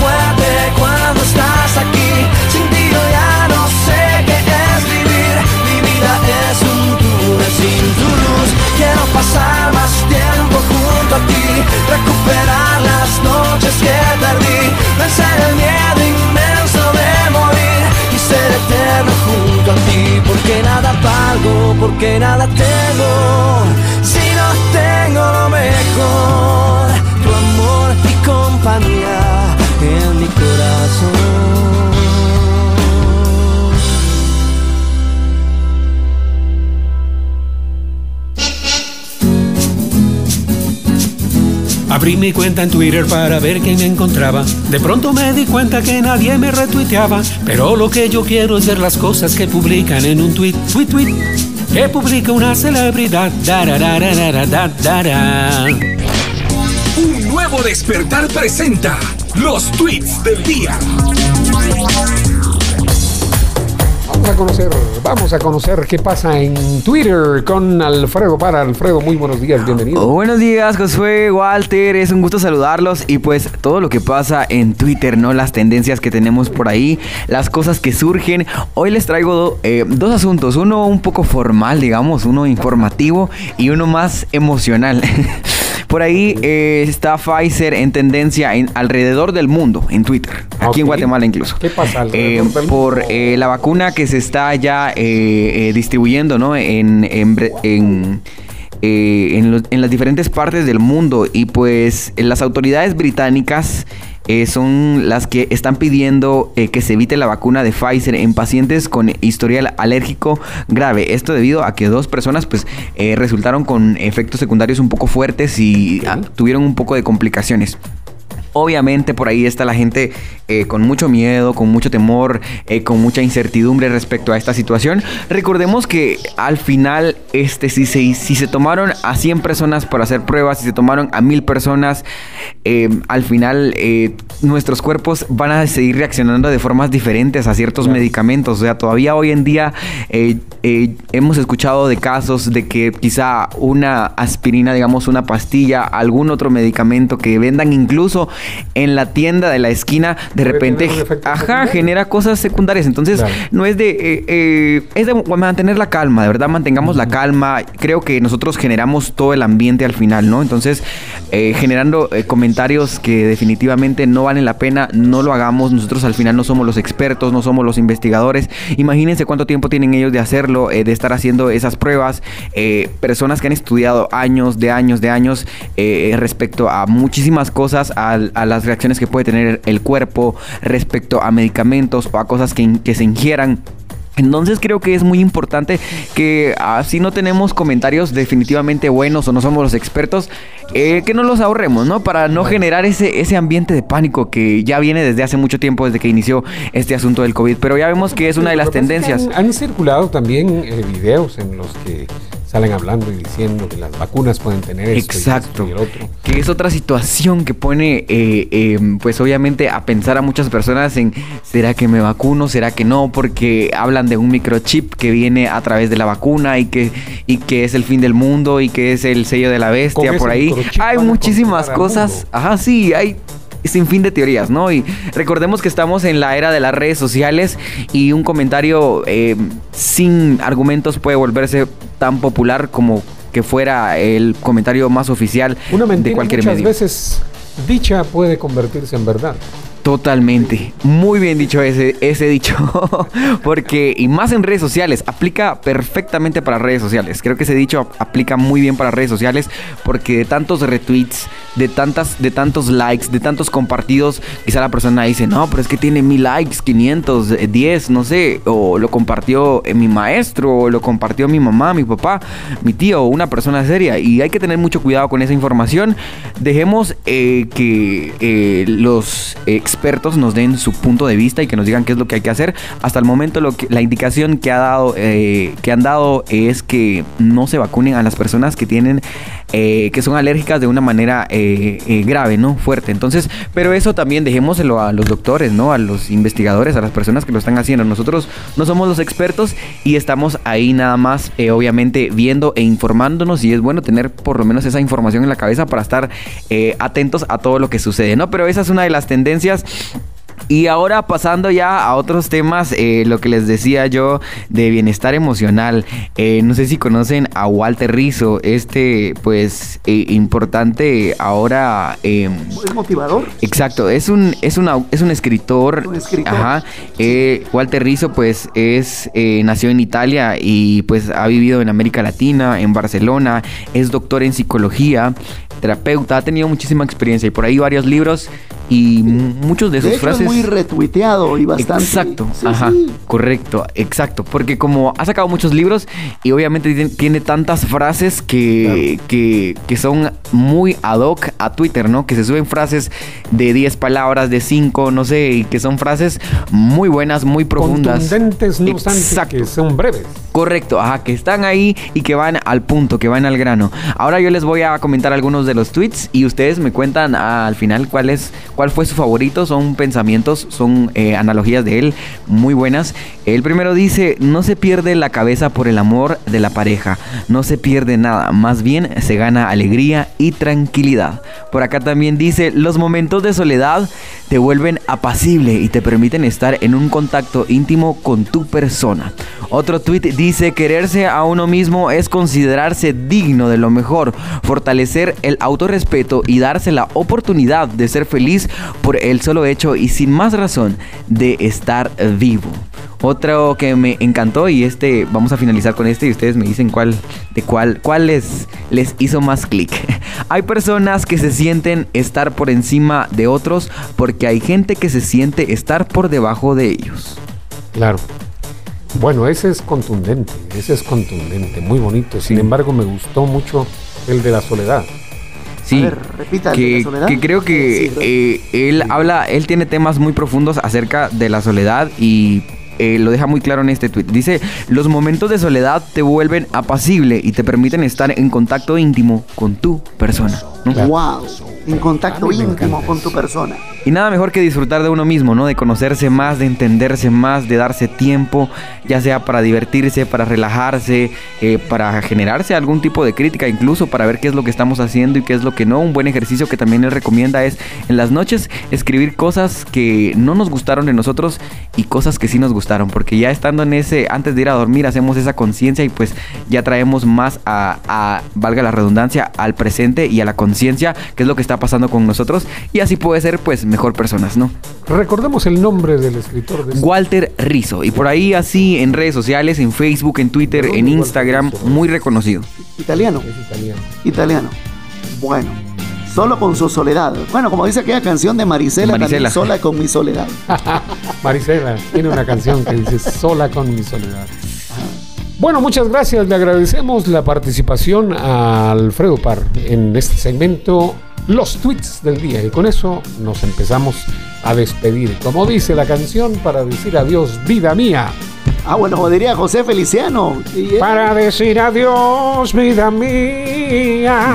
fuerte cuando estás aquí, sin ti yo ya no sé qué es vivir, mi vida es un túnel sin tu luz, quiero pasar más tiempo junto a ti, recuperar las noches que perdí, vencer el miedo inmenso de morir. Y ser eterno junto a ti, porque nada valgo, porque nada tengo, si no tengo lo mejor, tu amor y compañía en mi corazón. Abrí mi cuenta en Twitter para ver quién me encontraba. De pronto me di cuenta que nadie me retuiteaba. Pero lo que yo quiero es ver las cosas que publican en un tweet, tweet, tweet. Que publica una celebridad. Un nuevo despertar presenta los tweets del día. Vamos a conocer, vamos a conocer qué pasa en Twitter con Alfredo para. Alfredo, muy buenos días, bienvenido. Oh, buenos días, Josué, Walter, es un gusto saludarlos y pues todo lo que pasa en Twitter, ¿no? Las tendencias que tenemos por ahí, las cosas que surgen. Hoy les traigo do- eh, dos asuntos, uno un poco formal, digamos, uno informativo y uno más emocional. Por ahí eh, está Pfizer en tendencia en, alrededor del mundo, en Twitter, aquí en. Guatemala incluso. ¿Qué pasa Eh, por eh, la vacuna que se está ya eh, eh, distribuyendo ¿no? en, en, en, eh, en los- en las diferentes partes del mundo y pues las autoridades británicas eh, son las que están pidiendo eh, que se evite la vacuna de Pfizer en pacientes con historial alérgico grave. Esto debido a que dos personas pues eh, resultaron con efectos secundarios un poco fuertes y ah, tuvieron un poco de complicaciones. Obviamente por ahí está la gente eh, con mucho miedo, con mucho temor, eh, con mucha incertidumbre respecto a esta situación. Recordemos que al final, este, si, se, si se tomaron a 100 personas para hacer pruebas, si se tomaron a 1000 personas, eh, al final nuestros cuerpos van a seguir reaccionando de formas diferentes a ciertos medicamentos. O sea, todavía hoy en día hemos escuchado de casos de que quizá una aspirina, digamos una pastilla, algún otro medicamento que vendan incluso en la tienda de la esquina, de repente, ajá, genera cosas secundarias. Entonces, no es de, eh, eh, es de mantener la calma, de verdad, mantengamos la calma. Creo que nosotros generamos todo el ambiente al final, ¿no? Entonces, eh, generando comentarios que definitivamente no valen la pena, no lo hagamos. Nosotros al final no somos los expertos, no somos los investigadores. Imagínense cuánto tiempo tienen ellos de hacerlo, de estar haciendo esas pruebas. personas que han estudiado años, de años, de años respecto a muchísimas cosas, al a las reacciones que puede tener el cuerpo respecto a medicamentos o a cosas que, que se ingieran. Entonces creo que es muy importante que así no tenemos comentarios definitivamente buenos o no somos los expertos, eh, que no los ahorremos, ¿no? Para no generar ese, ese ambiente de pánico que ya viene desde hace mucho tiempo, desde que inició este asunto del COVID. Pero ya vemos que es una de las tendencias. Han, circulado también eh, videos en los que salen hablando y diciendo que las vacunas pueden tener esto Exacto. Y, el otro. Que es otra situación que pone, eh, em, pues obviamente, a pensar a muchas personas en ¿será que me vacuno? ¿Será que no? Porque hablan de un microchip que viene a través de la vacuna y que, y que es el fin del mundo y que es el sello de la bestia por ahí. Hay muchísimas cosas. Ajá, sí, hay sin fin de teorías, ¿no? Y recordemos que estamos en la era de las redes sociales y un comentario eh, sin argumentos puede volverse tan popular como que fuera el comentario más oficial de cualquier muchas medio. veces dicha puede convertirse en verdad. Totalmente. Muy bien dicho ese, ese dicho. Porque, y más en redes sociales, aplica perfectamente para redes sociales. Creo que ese dicho aplica muy bien para redes sociales. Porque de tantos retweets, de tantas, de tantos likes, de tantos compartidos, quizá la persona dice, no, pero es que tiene mil likes, 500, 10, no sé. O lo compartió mi maestro, o lo compartió mi mamá, mi papá, mi tío, una persona seria. Y hay que tener mucho cuidado con esa información. Dejemos eh, que eh, los expertos nos den su punto de vista y que nos digan qué es lo que hay que hacer. Hasta el momento lo que, la indicación que, ha dado, eh, que han dado es que no se vacunen a las personas que tienen eh, que son alérgicas de una manera eh, grave, ¿no? Fuerte. Entonces, pero eso también dejémoselo a los doctores, ¿no? A los investigadores, a las personas que lo están haciendo. Nosotros no somos los expertos y estamos ahí nada más, obviamente, viendo e informándonos y es bueno tener por lo menos esa información en la cabeza para estar atentos a todo lo que sucede, ¿no? Pero esa es una de las tendencias y ahora pasando ya a otros temas, eh, lo que les decía yo de bienestar emocional. Eh, no sé si conocen a Walter Rizzo, este pues eh, importante ahora... es motivador. Exacto, es un, es una, es un escritor. Un escritor. Ajá. Walter Rizzo pues es, nació en Italia y pues ha vivido en América Latina, en Barcelona, es doctor en psicología terapeuta, ha tenido muchísima experiencia y por ahí varios libros y muchos de sus frases. Es muy retuiteado y bastante. Exacto, ajá, correcto, exacto. Porque como ha sacado muchos libros y obviamente tiene, tantas frases que, que, que, son muy ad hoc a Twitter, ¿no? Que se suben frases de 10 palabras, de 5, no sé, y que son frases muy buenas, muy profundas. Contundentes, no exacto. que son breves. Correcto, ajá, que están ahí y que van al punto, que van al grano. Ahora yo les voy a comentar algunos de los tweets y ustedes me cuentan al final cuál es cuál fue su favorito. Son pensamientos, son eh, analogías de él muy buenas. El primero dice, no se pierde la cabeza por el amor de la pareja, no se pierde nada, más bien se gana alegría y tranquilidad. Por acá también dice, los momentos de soledad te vuelven apacible y te permiten estar en un contacto íntimo con tu persona. Otro tweet dice, quererse a uno mismo es considerarse digno de lo mejor, fortalecer el autorrespeto y darse la oportunidad de ser feliz por el solo hecho y sin más razón de estar vivo. Otro que me encantó y este vamos a finalizar con este y ustedes me dicen cuál de cuál cuál les, les hizo más clic. hay personas que se sienten estar por encima de otros porque hay gente que se siente estar por debajo de ellos. Claro. Bueno, ese es contundente, ese es contundente, muy bonito. Sin embargo, me gustó mucho el de la soledad. Sí, ver, repita, ¿el de que, la soledad? que creo que eh, él habla, él tiene temas muy profundos acerca de la soledad y eh, lo deja muy claro en este tweet. Dice, los momentos de soledad te vuelven apacible y te permiten estar en contacto íntimo con tu persona. ¿no? Wow, en contacto íntimo con tu persona. Y nada mejor que disfrutar de uno mismo, ¿no? De conocerse más, de entenderse más, de darse tiempo, ya sea para divertirse, para relajarse, eh, para generarse algún tipo de crítica, incluso para ver qué es lo que estamos haciendo y qué es lo que no. Un buen ejercicio que también él recomienda es en las noches escribir cosas que no nos gustaron de nosotros y cosas que sí nos gustaron, porque ya estando en ese, antes de ir a dormir, hacemos esa conciencia y pues ya traemos más a, a, valga la redundancia, al presente y a la conciencia, qué es lo que está pasando con nosotros y así puede ser pues mejor personas, ¿no? Recordemos el nombre del escritor de este Walter Rizzo. Y por ahí así en redes sociales, en Facebook, en Twitter, ¿De dónde en Instagram, Rizzo? muy reconocido. Italiano. Es italiano. Italiano. Bueno, solo con su soledad. Bueno, como dice aquella canción de Marisela, Marisela. sola con mi soledad. Marisela tiene una canción que dice Sola con mi soledad. Bueno, muchas gracias. Le agradecemos la participación a Alfredo Par en este segmento Los tweets del día. Y con eso nos empezamos a despedir. Como dice la canción, para decir adiós, vida mía. Ah, bueno, diría José Feliciano. Y, eh, Para decir adiós, vida mía.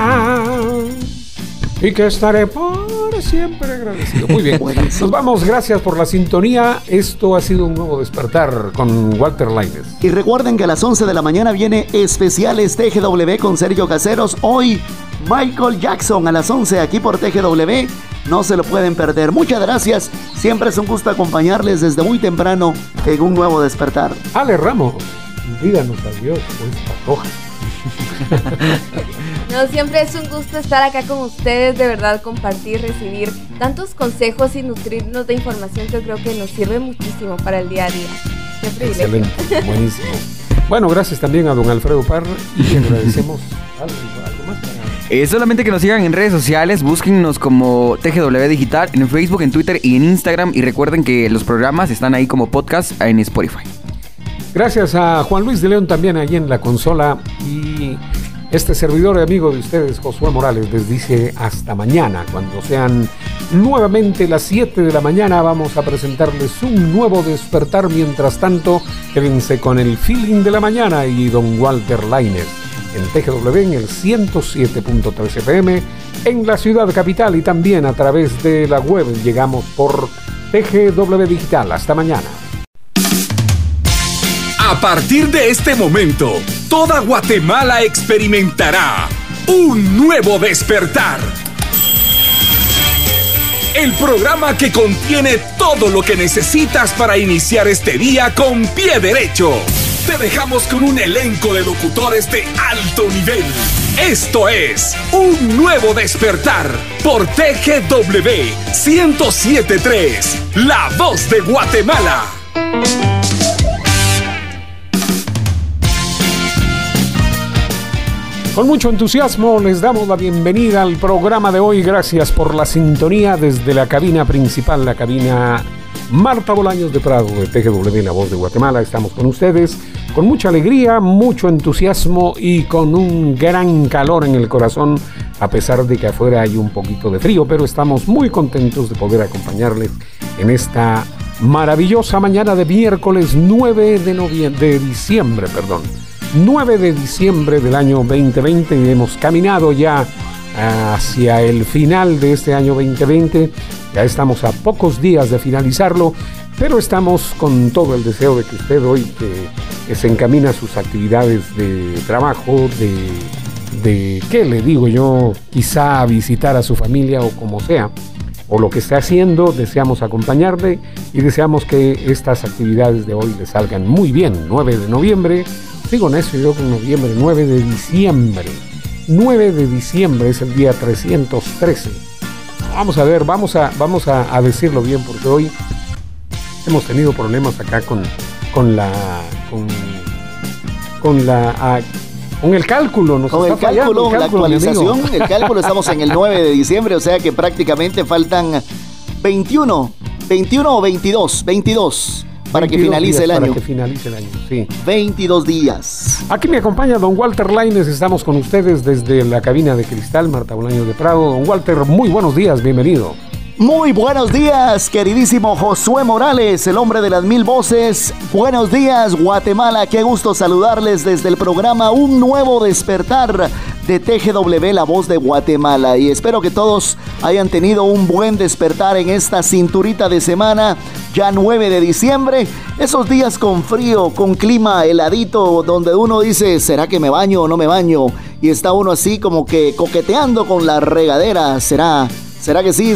Y que estaré por siempre agradecido. Muy bien. Nos vamos. Gracias por la sintonía. Esto ha sido un nuevo despertar con Walter Laines. Y recuerden que a las 11 de la mañana viene especiales TGW con Sergio Caseros. Hoy Michael Jackson a las 11 aquí por TGW. No se lo pueden perder. Muchas gracias. Siempre es un gusto acompañarles desde muy temprano en un nuevo despertar. Ale Ramos, díganos adiós roja. No, siempre es un gusto estar acá con ustedes, de verdad, compartir, recibir tantos consejos y nutrirnos de información que creo que nos sirve muchísimo para el día a día. Qué privilegio. Excelente, buenísimo. Bueno, gracias también a don Alfredo Parra y agradecemos algo, algo más Eh, solamente que nos sigan en redes sociales, búsquennos como TGW Digital en Facebook, en Twitter y en Instagram. Y recuerden que los programas están ahí como podcast en Spotify. Gracias a Juan Luis de León también allí en la consola y este servidor y amigo de ustedes, Josué Morales, les dice hasta mañana. Cuando sean nuevamente las 7 de la mañana vamos a presentarles un nuevo despertar. Mientras tanto, quédense con el feeling de la mañana y don Walter Laines en TGW en el 107.3 FM en la ciudad capital y también a través de la web. Llegamos por TGW Digital. Hasta mañana. A partir de este momento, toda Guatemala experimentará un nuevo despertar. El programa que contiene todo lo que necesitas para iniciar este día con pie derecho. Te dejamos con un elenco de locutores de alto nivel. Esto es Un Nuevo Despertar por TGW 1073, La Voz de Guatemala. Con mucho entusiasmo les damos la bienvenida al programa de hoy. Gracias por la sintonía desde la cabina principal, la cabina Marta Bolaños de Prado de TGW, la voz de Guatemala. Estamos con ustedes con mucha alegría, mucho entusiasmo y con un gran calor en el corazón, a pesar de que afuera hay un poquito de frío, pero estamos muy contentos de poder acompañarles en esta maravillosa mañana de miércoles 9 de, de diciembre, perdón. 9 de diciembre del año 2020 y hemos caminado ya hacia el final de este año 2020. Ya estamos a pocos días de finalizarlo, pero estamos con todo el deseo de que usted hoy se encamina a sus actividades de trabajo, de, ¿qué le digo yo? Quizá visitar a su familia o como sea, o lo que esté haciendo, deseamos acompañarle y deseamos que estas actividades de hoy le salgan muy bien. 9 de noviembre, sigo necio yo con noviembre, 9 de diciembre. 9 de diciembre es el día 313. Vamos a ver, vamos a, vamos a, a decirlo bien porque hoy hemos tenido problemas acá con, con la con, con la con el cálculo, nos Con el está fallando cálculo, el la cálculo, amigo. actualización, el cálculo estamos en el 9 de diciembre, o sea que prácticamente faltan 21, 21 o 22, 22. Para que 22 finalice días el año. Para que finalice el año, sí. 22 días. Aquí me acompaña don Walter Laines, estamos con ustedes desde la cabina de cristal, Marta Bolaño de Prado. Don Walter, muy buenos días, bienvenido. Muy buenos días, queridísimo Josué Morales, el hombre de las mil voces. Buenos días, Guatemala. Qué gusto saludarles desde el programa Un Nuevo Despertar de TGW, la voz de Guatemala. Y espero que todos hayan tenido un buen despertar en esta cinturita de semana, ya 9 de diciembre. Esos días con frío, con clima heladito, donde uno dice, ¿será que me baño o no me baño? Y está uno así como que coqueteando con la regadera. ¿Será? ¿Será que sí?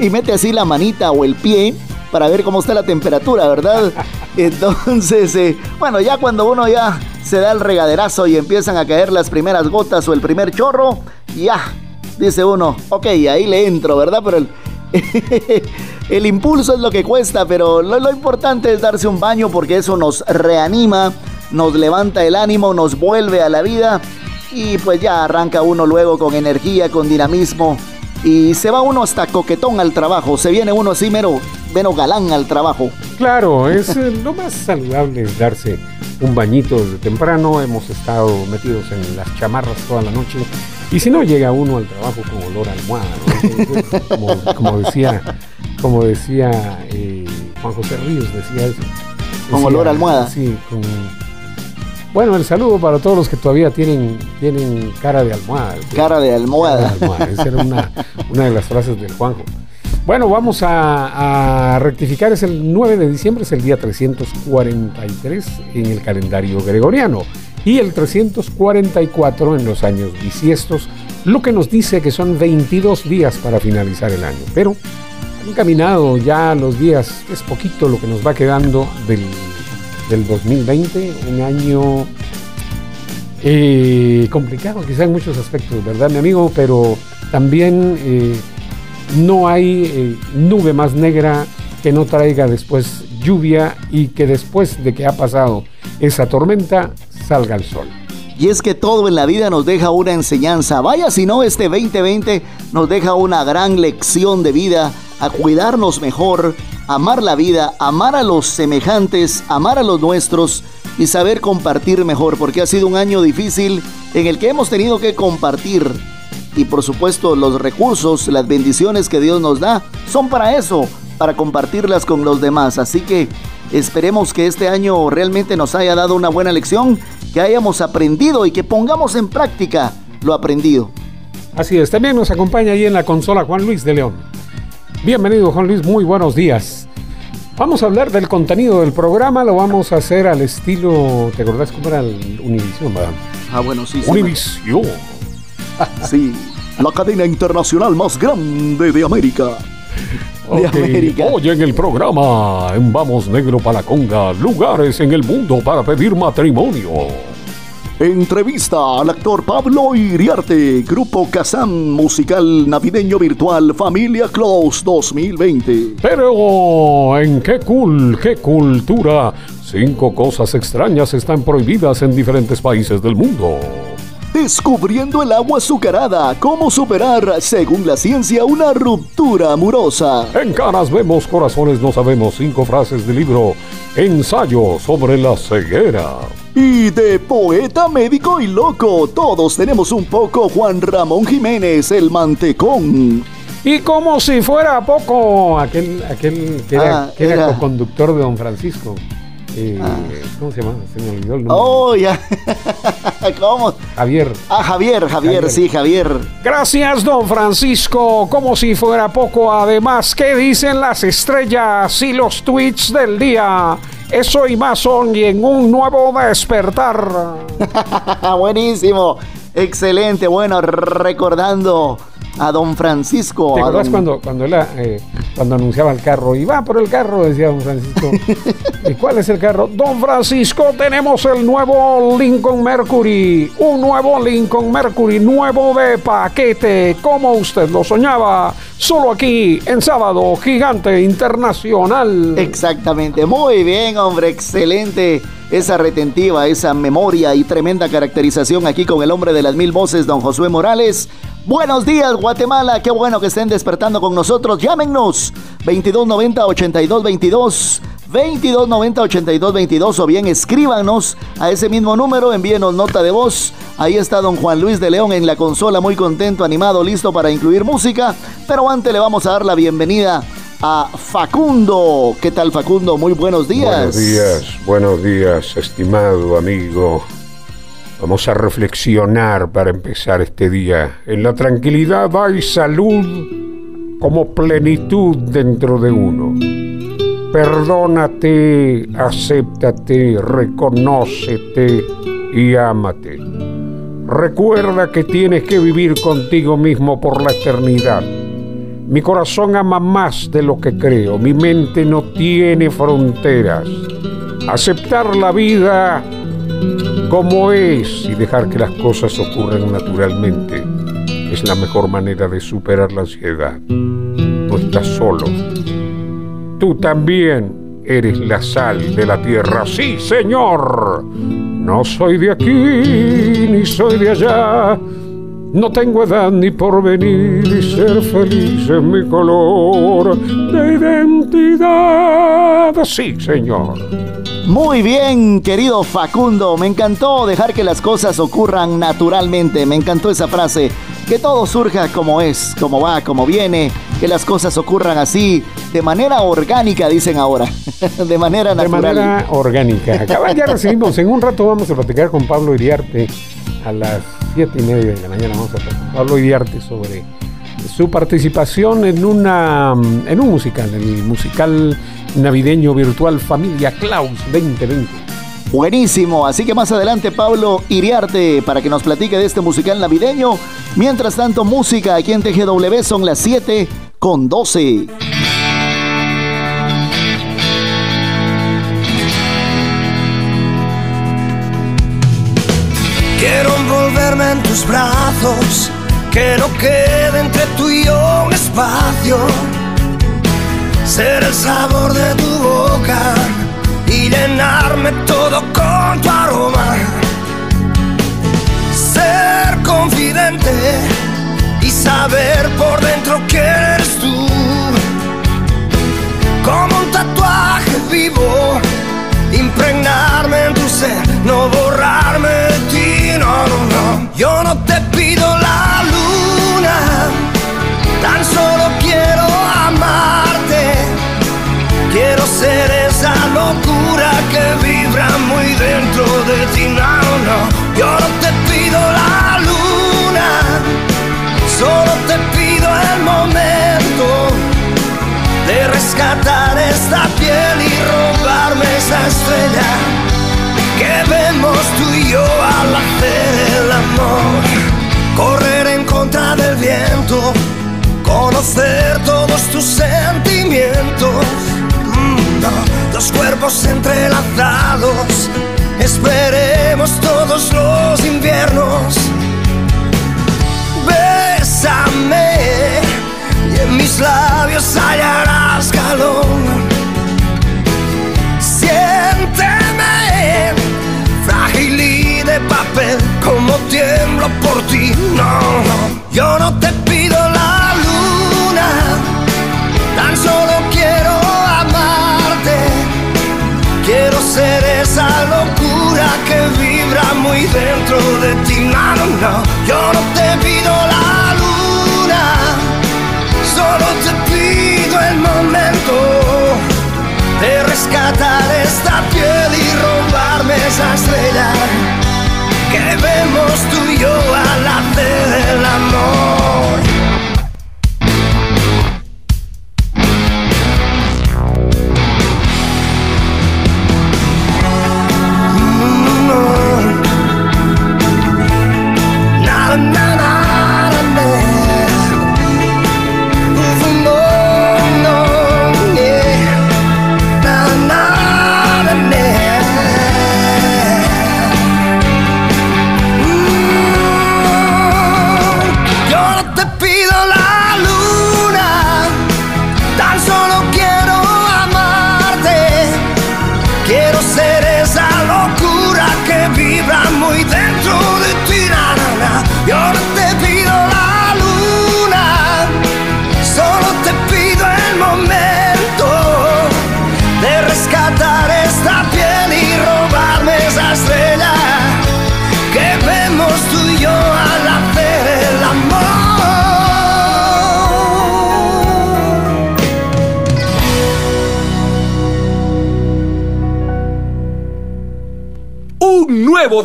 Y mete así la manita o el pie para ver cómo está la temperatura, ¿verdad? Entonces, eh, bueno, ya cuando uno ya se da el regaderazo y empiezan a caer las primeras gotas o el primer chorro, ya, dice uno, ok, ahí le entro, ¿verdad? Pero el, el impulso es lo que cuesta, pero lo, lo importante es darse un baño porque eso nos reanima, nos levanta el ánimo, nos vuelve a la vida y pues ya arranca uno luego con energía, con dinamismo y se va uno hasta coquetón al trabajo, se viene uno así mero, mero galán al trabajo. Claro, es eh, lo más saludable es darse un bañito desde temprano. Hemos estado metidos en las chamarras toda la noche. Y si no, llega uno al trabajo con olor a almohada, ¿no? Entonces, como, como decía, como decía eh, Juan José Ríos, decía eso. Con olor a almohada. Sí, con... Bueno, el saludo para todos los que todavía tienen, tienen cara de almohada. Cara de almohada. Cara de almohada. Esa era una, una de las frases del Juanjo. Bueno, vamos a, rectificar, es el 9 de diciembre, es el día 343 en el calendario gregoriano y el 344 en los años bisiestos, lo que nos dice que son 22 días para finalizar el año. Pero han caminado ya los días, es poquito lo que nos va quedando del, del 2020, un año eh, complicado quizá en muchos aspectos, ¿verdad, mi amigo? Pero también eh, no hay eh, nube más negra que no traiga después lluvia y que después de que ha pasado esa tormenta salga el sol. Y es que todo en la vida nos deja una enseñanza. Vaya si no, este 2020 nos deja una gran lección de vida a cuidarnos mejor, amar la vida, amar a los semejantes, amar a los nuestros y saber compartir mejor, porque ha sido un año difícil en el que hemos tenido que compartir. Y por supuesto los recursos, las bendiciones que Dios nos da son para eso, para compartirlas con los demás. Así que esperemos que este año realmente nos haya dado una buena lección, que hayamos aprendido y que pongamos en práctica lo aprendido. Así es, también nos acompaña ahí en la consola Juan Luis de León. Bienvenido Juan Luis, muy buenos días. Vamos a hablar del contenido del programa, lo vamos a hacer al estilo, ¿te acordás cómo era el Univisión, verdad? Ah, bueno, sí. sí. Univisión. Sí, la cadena internacional más grande de América. De América. Hoy en el programa en Vamos Negro para la Conga, lugares en el mundo para pedir matrimonio. Entrevista al actor Pablo Iriarte, Grupo Kazam Musical Navideño Virtual Familia Close 2020. Pero en qué cool, qué cultura. Cinco cosas extrañas están prohibidas en diferentes países del mundo. Descubriendo el agua azucarada, cómo superar, según la ciencia, una ruptura amorosa. En caras vemos, corazones no sabemos. Cinco frases del libro Ensayo sobre la ceguera. Y de poeta, médico y loco, todos tenemos un poco Juan Ramón Jiménez, el mantecón. Y como si fuera poco, aquel, aquel que era, Ah, que era era- co-conductor de Don Francisco. Eh, ¿Cómo se llama? Se me olvidó el nombre. Oh, ya. ¿Cómo? Javier. Ah, Javier, Javier, Javier. sí, Javier. Gracias, don Francisco. Como si fuera poco, además, ¿qué dicen las estrellas y los tweets del día? Eso y más son y en un nuevo despertar. Buenísimo. Excelente. Bueno, recordando a don Francisco. ¿Te a acuerdas don- cuando, cuando, él, eh, cuando anunciaba el carro? Y va por el carro, decía don Francisco. ¿Y cuál es el carro? Don Francisco, tenemos el nuevo Lincoln Mercury. Un nuevo Lincoln Mercury, nuevo de paquete, como usted lo soñaba. Solo aquí, en sábado, gigante internacional. Exactamente. Muy bien, hombre. Excelente. Esa retentiva, esa memoria y tremenda caracterización aquí con el hombre de las mil voces, don Josué Morales. Buenos días, Guatemala. Qué bueno que estén despertando con nosotros. Llámenos 2290-8222. 2290-8222 o bien escríbanos a ese mismo número, envíenos nota de voz. Ahí está don Juan Luis de León en la consola, muy contento, animado, listo para incluir música. Pero antes le vamos a dar la bienvenida a Facundo. ¿Qué tal Facundo? Muy buenos días. Buenos días, buenos días, estimado amigo. Vamos a reflexionar para empezar este día. En la tranquilidad hay salud como plenitud dentro de uno. Perdónate, acéptate, reconócete y ámate. Recuerda que tienes que vivir contigo mismo por la eternidad. Mi corazón ama más de lo que creo. Mi mente no tiene fronteras. Aceptar la vida como es y dejar que las cosas ocurran naturalmente es la mejor manera de superar la ansiedad. No estás solo. Tú también eres la sal de la tierra. Sí, Señor. No soy de aquí ni soy de allá. No tengo edad ni porvenir y ser feliz es mi color de identidad. Sí, Señor. Muy bien, querido Facundo. Me encantó dejar que las cosas ocurran naturalmente. Me encantó esa frase. Que todo surja como es, como va, como viene. Que las cosas ocurran así, de manera orgánica, dicen ahora. de manera natural. De manera orgánica. Acá ya recibimos, en un rato vamos a platicar con Pablo Iriarte a las siete y media de la mañana. Vamos a platicar con Pablo Iriarte sobre su participación en una en un musical, el musical navideño virtual Familia Klaus 2020. Buenísimo, así que más adelante Pablo Iriarte para que nos platique de este musical navideño. Mientras tanto, música aquí en TGW son las 7 con 12. Quiero envolverme en tus brazos, que no quede entre tú y yo un espacio. Ser el sabor de tu boca y llenarme todo con tu aroma. Ser confidente y saber por dentro que eres tú. Como un tatuaje vivo, impregnarme en tu ser, no borrarme de ti, no, no, no. Yo no te pido la luna, tan solo quiero amarte. Esa locura que vibra muy dentro de ti, no, no. Yo no te pido la luna, solo te pido el momento de rescatar esta piel y robarme esa estrella que vemos tú y yo al hacer el amor. Correr en contra del viento, conocer todos tus sentimientos. No, dos cuerpos entrelazados, esperemos todos los inviernos. Bésame y en mis labios hallarás calor. Siénteme frágil y de papel como tiemblo por ti. No, no, yo no te pido la luna, tan solo muy dentro de ti. No, no, yo no te pido la luna, solo te pido el momento de rescatar esta piel y robarme esa estrella que vemos tú y yo al hacer amor.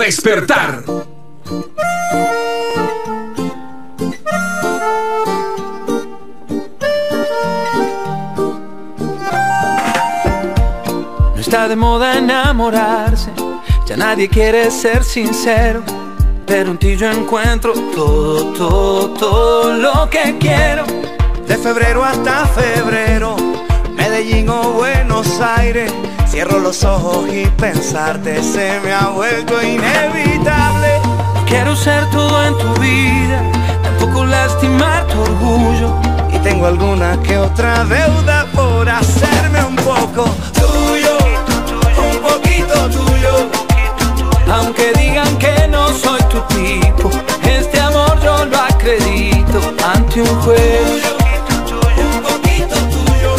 Despertar. No está de moda enamorarse, ya nadie quiere ser sincero. Pero en ti yo encuentro todo, todo, todo lo que quiero. De febrero hasta febrero, Medellín o Buenos Aires. Cierro los ojos y pensarte se me ha vuelto inevitable. Quiero ser todo en tu vida, tampoco lastimar tu orgullo. Y tengo alguna que otra deuda por hacerme un poco tuyo, un poquito tuyo. Aunque digan que no soy tu tipo, este amor yo lo acredito ante un juez. Un poquito tuyo,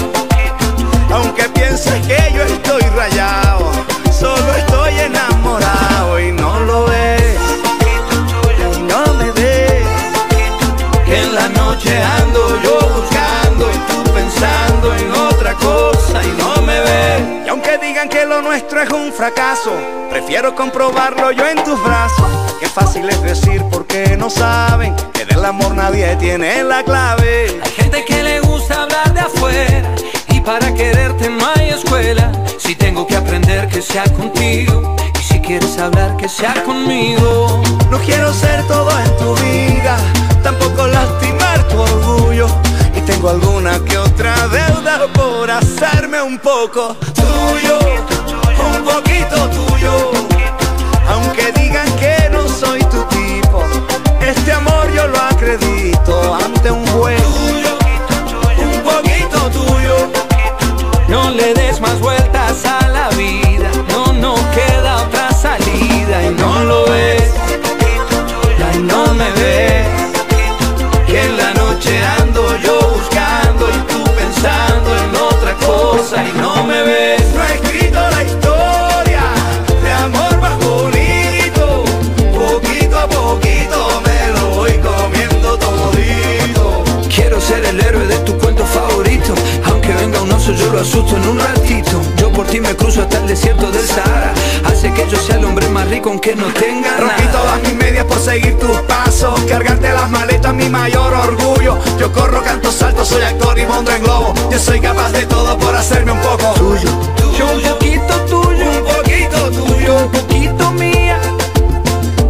aunque pienses que yo estoy solo estoy enamorado y no lo ves. Y no me ves. En la noche ando yo buscando y tú pensando en otra cosa y no me ves. Y aunque digan que lo nuestro es un fracaso, prefiero comprobarlo yo en tus brazos. Qué fácil es decir porque no saben que del amor nadie tiene la clave. Hay gente que le gusta hablar de afuera para quererte no hay escuela. Si tengo que aprender que sea contigo y si quieres hablar que sea conmigo. No quiero ser todo en tu vida, tampoco lastimar tu orgullo. Y tengo alguna que otra deuda por hacerme un poco tuyo, un poquito tuyo. Aunque digan que no soy tu tipo, este amor yo lo acredito ante un juez. No le des más vueltas a la vida, no, no queda otra salida. Y no lo ves, y no me ves, que en la noche ando yo buscando y tú pensando en otra cosa. Y no me ves. Yo lo asusto en un ratito Yo por ti me cruzo hasta el desierto del Sahara Hace que yo sea el hombre más rico aunque no tenga Rompí nada todas mis medias por seguir tus pasos. Cargarte las maletas, mi mayor orgullo. Yo corro, canto, salto, soy actor y monto en globo. Yo soy capaz de todo por hacerme un poco tuyo. Yo un poquito tuyo, Un poquito tuyo. un poquito mía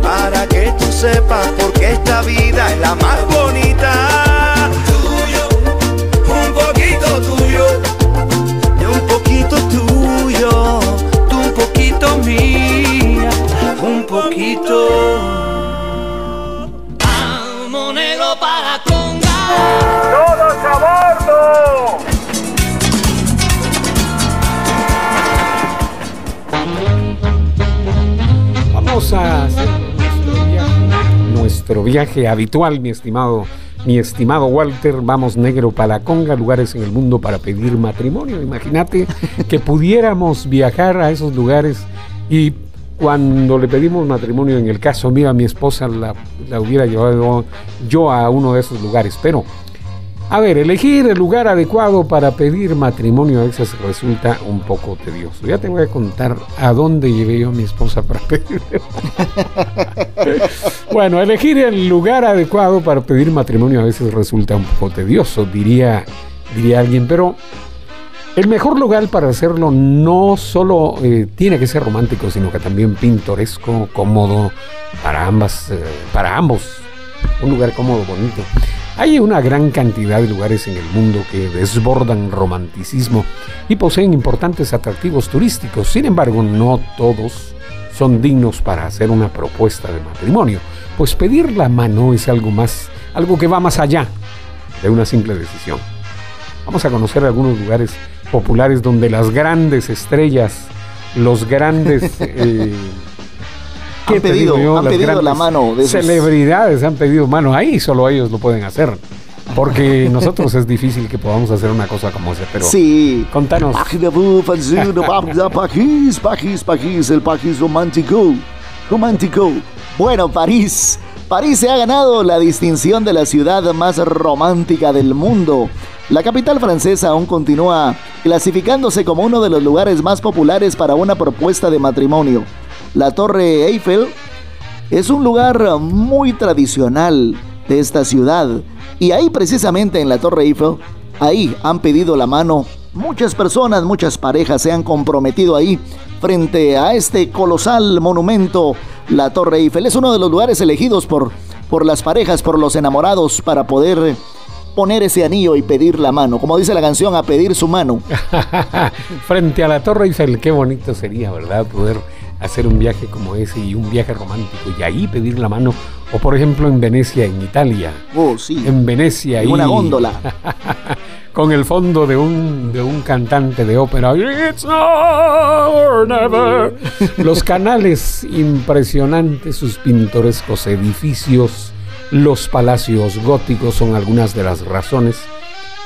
Para que tú sepas por qué esta vida es la más bonita. Viaje habitual, mi estimado, mi estimado Walter. Vamos negro para conga, lugares en el mundo para pedir matrimonio. Imagínate que pudiéramos viajar a esos lugares y cuando le pedimos matrimonio, en el caso mío, a mi esposa la, la hubiera llevado yo a uno de esos lugares. Pero, a ver, elegir el lugar adecuado para pedir matrimonio a veces resulta un poco tedioso. Ya te voy a contar a dónde llevé yo a mi esposa para pedir. bueno, elegir el lugar adecuado para pedir matrimonio a veces resulta un poco tedioso, diría, diría alguien, pero el mejor lugar para hacerlo no solo eh, tiene que ser romántico, sino que también pintoresco, cómodo para ambas, eh, para ambos. Un lugar cómodo, bonito. Hay una gran cantidad de lugares en el mundo que desbordan romanticismo y poseen importantes atractivos turísticos. Sin embargo, no todos son dignos para hacer una propuesta de matrimonio, pues pedir la mano es algo más, algo que va más allá de una simple decisión. Vamos a conocer algunos lugares populares donde las grandes estrellas, los grandes eh, ¿qué Han pedido- yo? han pedido la mano de esos- celebridades han pedido mano ahí solo ellos lo pueden hacer porque nosotros es difícil que podamos hacer una cosa como esa pero Sí. contanos Paquis, Paquis, el Paquis romántico. Romántico. Bueno, París. París se ha ganado la distinción de la ciudad más romántica del mundo. La capital francesa aún continúa clasificándose como uno de los lugares más populares para una propuesta de matrimonio. La Torre Eiffel es un lugar muy tradicional de esta ciudad. Y ahí precisamente en la Torre Eiffel, ahí han pedido la mano muchas personas, muchas parejas se han comprometido ahí frente a este colosal monumento, la Torre Eiffel. Es uno de los lugares elegidos por, por las parejas, por los enamorados, para poder poner ese anillo y pedir la mano. Como dice la canción, a pedir su mano. Frente a la Torre Eiffel, qué bonito sería, ¿verdad? Poder hacer un viaje como ese y un viaje romántico y ahí pedir la mano. O por ejemplo en Venecia, en Italia. Oh, sí. En Venecia. En una góndola. con el fondo de un, de un cantante de ópera. It's now or never. Los canales impresionantes, sus pintorescos edificios, los palacios góticos son algunas de las razones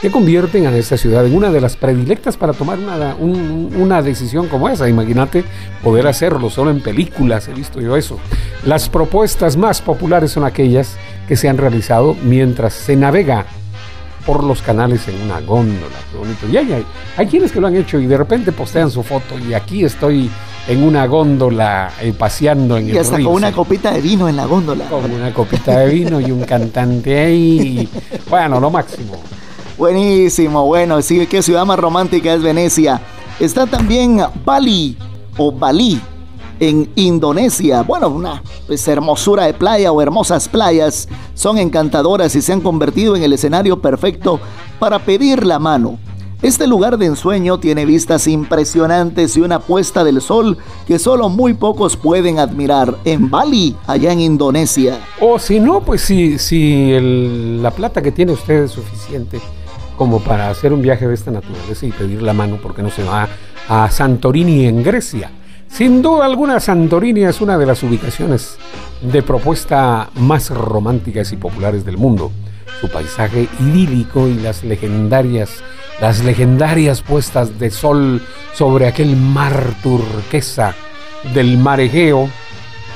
que convierten a esta ciudad en una de las predilectas para tomar una, un- una decisión como esa. Imagínate poder hacerlo solo en películas, he visto yo eso. Las propuestas más populares son aquellas que se han realizado mientras se navega por los canales en una góndola. Qué bonito. Y hay, hay, quienes que lo han hecho y de repente postean su foto y aquí estoy en una góndola eh, paseando en Y el hasta río. con una copita de vino en la góndola. Con una copita de vino y un cantante ahí. bueno, lo máximo. Buenísimo, bueno, sí, qué ciudad más romántica es Venecia. Está también Bali o Bali en Indonesia. Bueno, una pues, hermosura de playa o hermosas playas son encantadoras y se han convertido en el escenario perfecto para pedir la mano. Este lugar de ensueño tiene vistas impresionantes y una puesta del sol que solo muy pocos pueden admirar en Bali, allá en Indonesia. O si no, pues si, si la plata que tiene usted es suficiente como para hacer un viaje de esta naturaleza y pedir la mano, porque no se va a Santorini en Grecia? Sin duda alguna, Santorini es una de las ubicaciones de propuesta más románticas y populares del mundo. Su paisaje idílico y las legendarias, las legendarias puestas de sol sobre aquel mar turquesa del mar Egeo,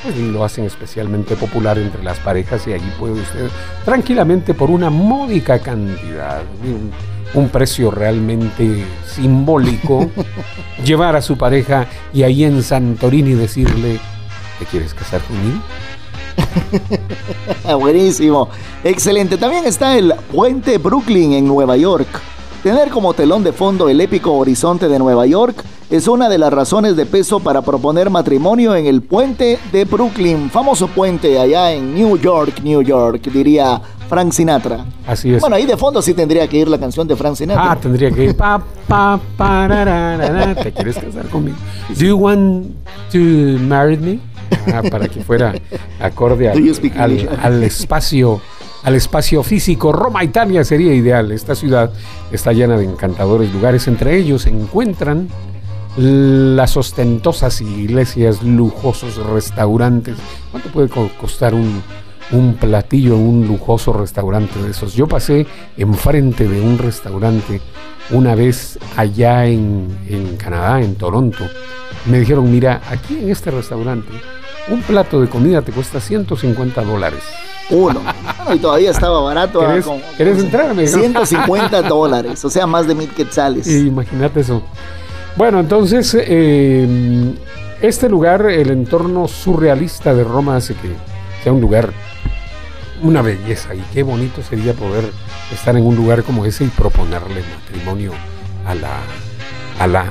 pues lo hacen especialmente popular entre las parejas y allí puede usted tranquilamente por una módica cantidad, un, un precio realmente simbólico, llevar a su pareja y ahí en Santorini decirle, ¿te quieres casar conmigo? Buenísimo, excelente. También está el Puente Brooklyn en Nueva York. Tener como telón de fondo el épico horizonte de Nueva York es una de las razones de peso para proponer matrimonio en el Puente de Brooklyn, famoso puente allá en New York, New York, diría Frank Sinatra. Así es. Bueno, ahí de fondo sí tendría que ir la canción de Frank Sinatra. Ah, tendría que ir. Pa, pa, parararara, ¿Te quieres casar conmigo? Do you want to marry me? Ah, para que fuera acorde al, al espacio al espacio físico. Roma, Italia sería ideal. Esta ciudad está llena de encantadores lugares. Entre ellos se encuentran las ostentosas iglesias, lujosos restaurantes. ¿Cuánto puede co- costar un, un platillo en un lujoso restaurante de esos? Yo pasé enfrente de un restaurante una vez allá en, en Canadá, en Toronto. Me dijeron, mira, aquí en este restaurante un plato de comida te cuesta 150 dólares. Uno. Y todavía estaba barato. ah, ¿Querés- con- querés entrar? Me dijo. 150 dólares, o sea, más de mil quetzales. Imagínate eso. Bueno, entonces, eh, este lugar, el entorno surrealista de Roma hace que sea un lugar, una belleza. Y qué bonito sería poder estar en un lugar como ese y proponerle matrimonio a la, a la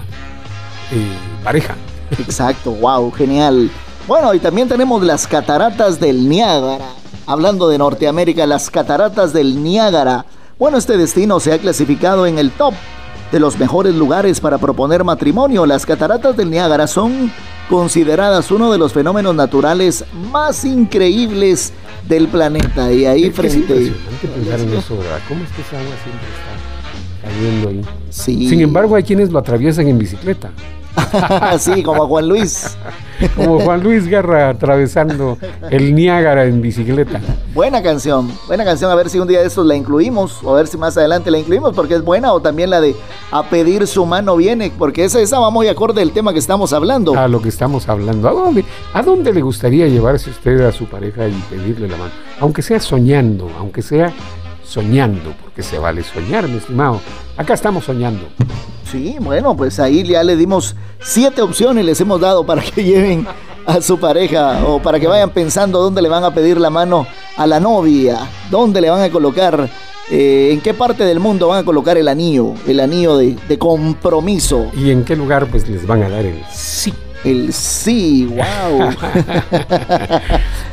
eh, pareja. Exacto, wow, genial. Bueno, y también tenemos las cataratas del Niágara. Hablando de Norteamérica, las cataratas del Niágara. Bueno, este destino se ha clasificado en el top de los mejores lugares para proponer matrimonio. Las cataratas del Niágara son consideradas uno de los fenómenos naturales más increíbles del planeta. Y ahí Es frente... impresionante pensar en eso, ¿verdad? ¿Cómo es que esa agua siempre está cayendo ahí? Sí. Sin embargo, hay quienes lo atraviesan en bicicleta. sí, como Juan Luis. Como Juan Luis Guerra atravesando el Niágara en bicicleta. Buena canción, buena canción. A ver si un día de estos la incluimos, o a ver si más adelante la incluimos, porque es buena, o también la de A pedir su mano viene, porque esa, esa va muy acorde del tema que estamos hablando. A lo que estamos hablando. ¿A dónde, ¿A dónde le gustaría llevarse usted a su pareja y pedirle la mano? Aunque sea soñando, aunque sea soñando, porque se vale soñar, mi estimado. Acá estamos soñando. Sí, bueno, pues ahí ya le dimos siete opciones, les hemos dado para que lleven a su pareja o para que vayan pensando dónde le van a pedir la mano a la novia, dónde le van a colocar, eh, en qué parte del mundo van a colocar el anillo, el anillo de, de compromiso. ¿Y en qué lugar pues les van a dar el sí? El sí, wow.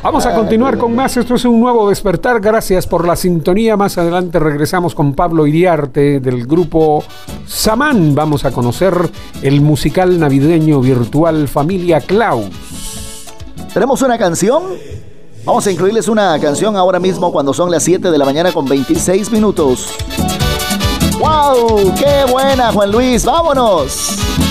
Vamos a continuar con más. Esto es un nuevo despertar. Gracias por la sintonía. Más adelante regresamos con Pablo Iriarte del grupo Samán. Vamos a conocer el musical navideño virtual Familia Klaus. Tenemos una canción. Vamos a incluirles una canción ahora mismo cuando son las 7 de la mañana con 26 minutos. ¡Wow! ¡Qué buena, Juan Luis! ¡Vámonos!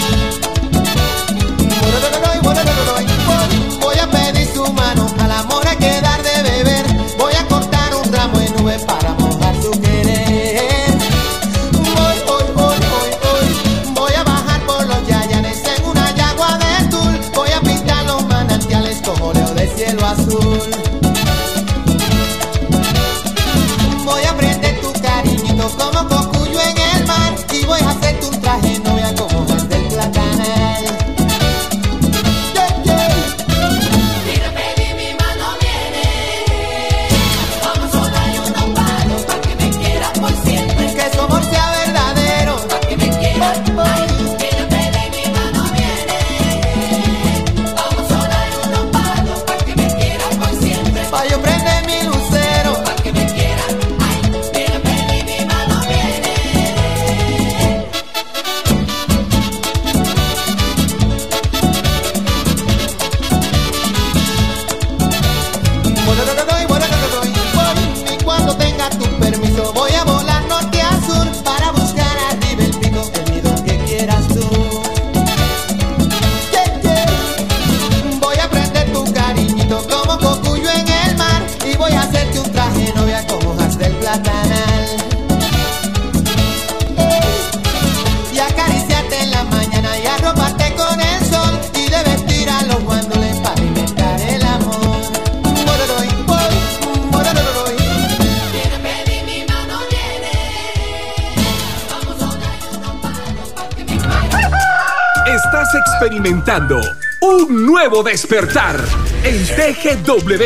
Un nuevo despertar en TGW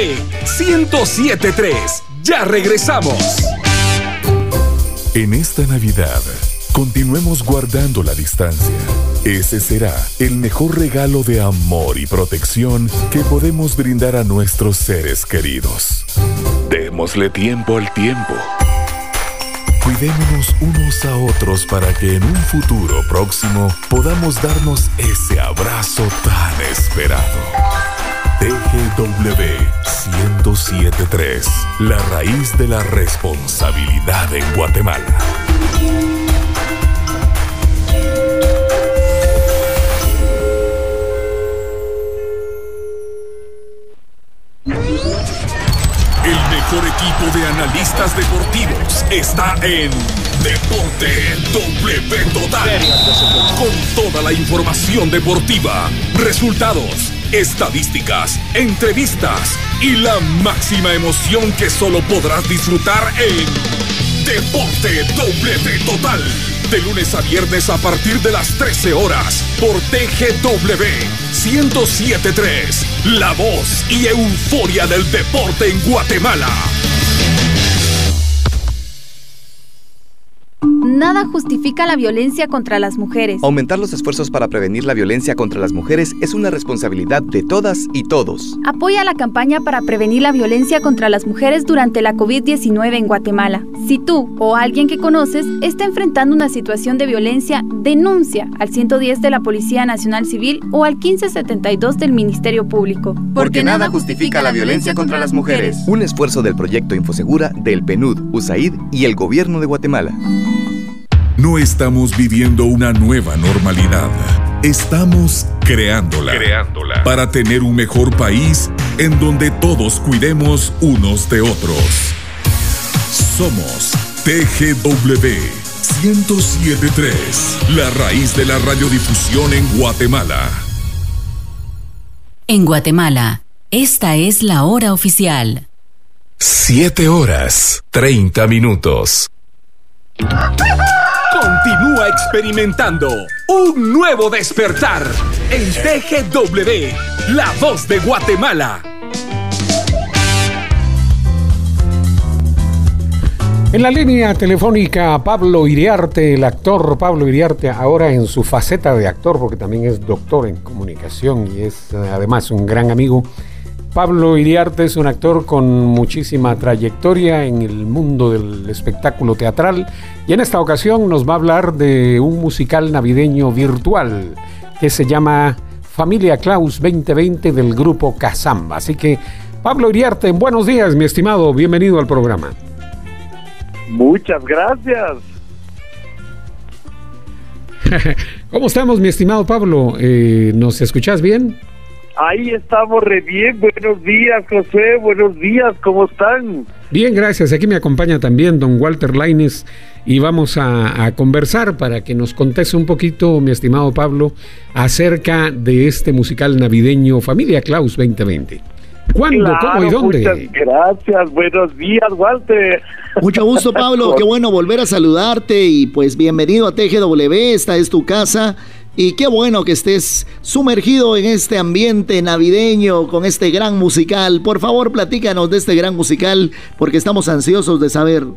1073. Ya regresamos. En esta Navidad, continuemos guardando la distancia. Ese será el mejor regalo de amor y protección que podemos brindar a nuestros seres queridos. Démosle tiempo al tiempo. Cuidémonos unos a otros para que en un futuro próximo podamos darnos ese abrazo tan esperado. TGW 1073, la raíz de la responsabilidad en Guatemala. Equipo de analistas deportivos está en Deporte W Total. Con toda la información deportiva, resultados, estadísticas, entrevistas y la máxima emoción que solo podrás disfrutar en Deporte W Total. De lunes a viernes a partir de las 13 horas por TGW 1073. La voz y euforia del deporte en Guatemala. Nada justifica la violencia contra las mujeres. Aumentar los esfuerzos para prevenir la violencia contra las mujeres es una responsabilidad de todas y todos. Apoya la campaña para prevenir la violencia contra las mujeres durante la COVID-19 en Guatemala. Si tú o alguien que conoces está enfrentando una situación de violencia, denuncia al 110 de la Policía Nacional Civil o al 1572 del Ministerio Público. Porque nada justifica la violencia contra las mujeres. Un esfuerzo del proyecto Infosegura, del PNUD, USAID y el Gobierno de Guatemala. No estamos viviendo una nueva normalidad. Estamos creándola. Creándola. Para tener un mejor país en donde todos cuidemos unos de otros. Somos TGW 1073, la raíz de la radiodifusión en Guatemala. En Guatemala, esta es la hora oficial. 7 horas 30 minutos. Continúa experimentando un nuevo despertar en TGW, la voz de Guatemala. En la línea telefónica, Pablo Iriarte, el actor Pablo Iriarte, ahora en su faceta de actor, porque también es doctor en comunicación y es eh, además un gran amigo. Pablo Iriarte es un actor con muchísima trayectoria en el mundo del espectáculo teatral y en esta ocasión nos va a hablar de un musical navideño virtual que se llama Familia Klaus 2020 del grupo Casamba. Así que, Pablo Iriarte, buenos días, mi estimado, bienvenido al programa. Muchas gracias. ¿Cómo estamos, mi estimado Pablo? Eh, ¿Nos escuchas bien? Ahí estamos re bien. Buenos días, José. Buenos días. ¿Cómo están? Bien, gracias. Aquí me acompaña también don Walter Laines y vamos a, a conversar para que nos conteste un poquito, mi estimado Pablo, acerca de este musical navideño Familia Klaus 2020. ¿Cuándo, Claro, cómo y dónde? Muchas gracias. Buenos días, Walter. Mucho gusto, Pablo. Qué bueno volver a saludarte y pues bienvenido a TGW. Esta es tu casa. Y qué bueno que estés sumergido en este ambiente navideño con este gran musical. Por favor, platícanos de este gran musical porque estamos ansiosos de saber.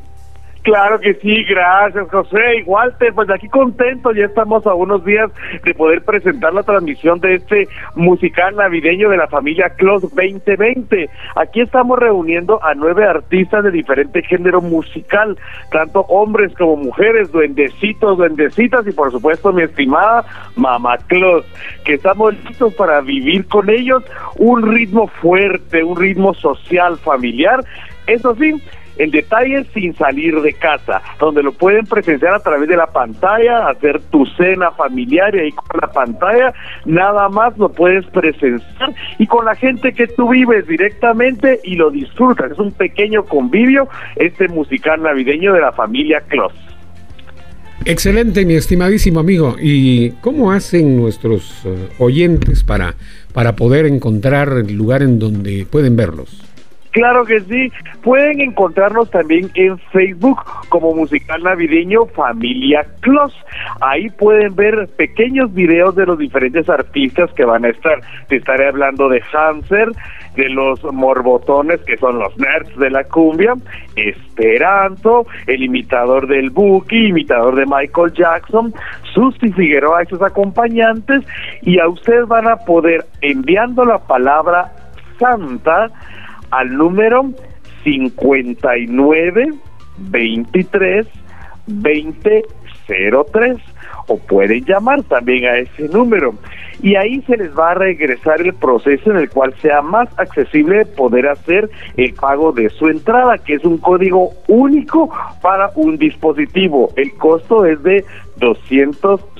Claro que sí, gracias José. Y Walter, pues aquí contento, ya estamos a unos días de poder presentar la transmisión de este musical navideño de la familia Clos 2020. Aquí estamos reuniendo a nueve artistas de diferente género musical, tanto hombres como mujeres, duendecitos, duendecitas y por supuesto mi estimada Mamá Clos, que estamos listos para vivir con ellos un ritmo fuerte, un ritmo social, familiar. Eso sí, el detalle sin salir de casa, donde lo pueden presenciar a través de la pantalla, hacer tu cena familiar y ahí con la pantalla, nada más lo puedes presenciar y con la gente que tú vives directamente y lo disfrutas. Es un pequeño convivio, este musical navideño de la familia Clos. Excelente, mi estimadísimo amigo. ¿Y cómo hacen nuestros eh, oyentes para, para poder encontrar el lugar en donde pueden verlos? Claro que sí. Pueden encontrarnos también en Facebook como musical navideño Familia Clos. Ahí pueden ver pequeños videos de los diferentes artistas que van a estar. Te estaré hablando de Hanser, de los morbotones que son los nerds de la cumbia, Esperanto, el imitador del Buki, imitador de Michael Jackson, Susi Figueroa y sus acompañantes. Y a ustedes van a poder enviando la palabra Santa al número 59 23 20 03 o pueden llamar también a ese número y ahí se les va a regresar el proceso en el cual sea más accesible poder hacer el pago de su entrada, que es un código único para un dispositivo. El costo es de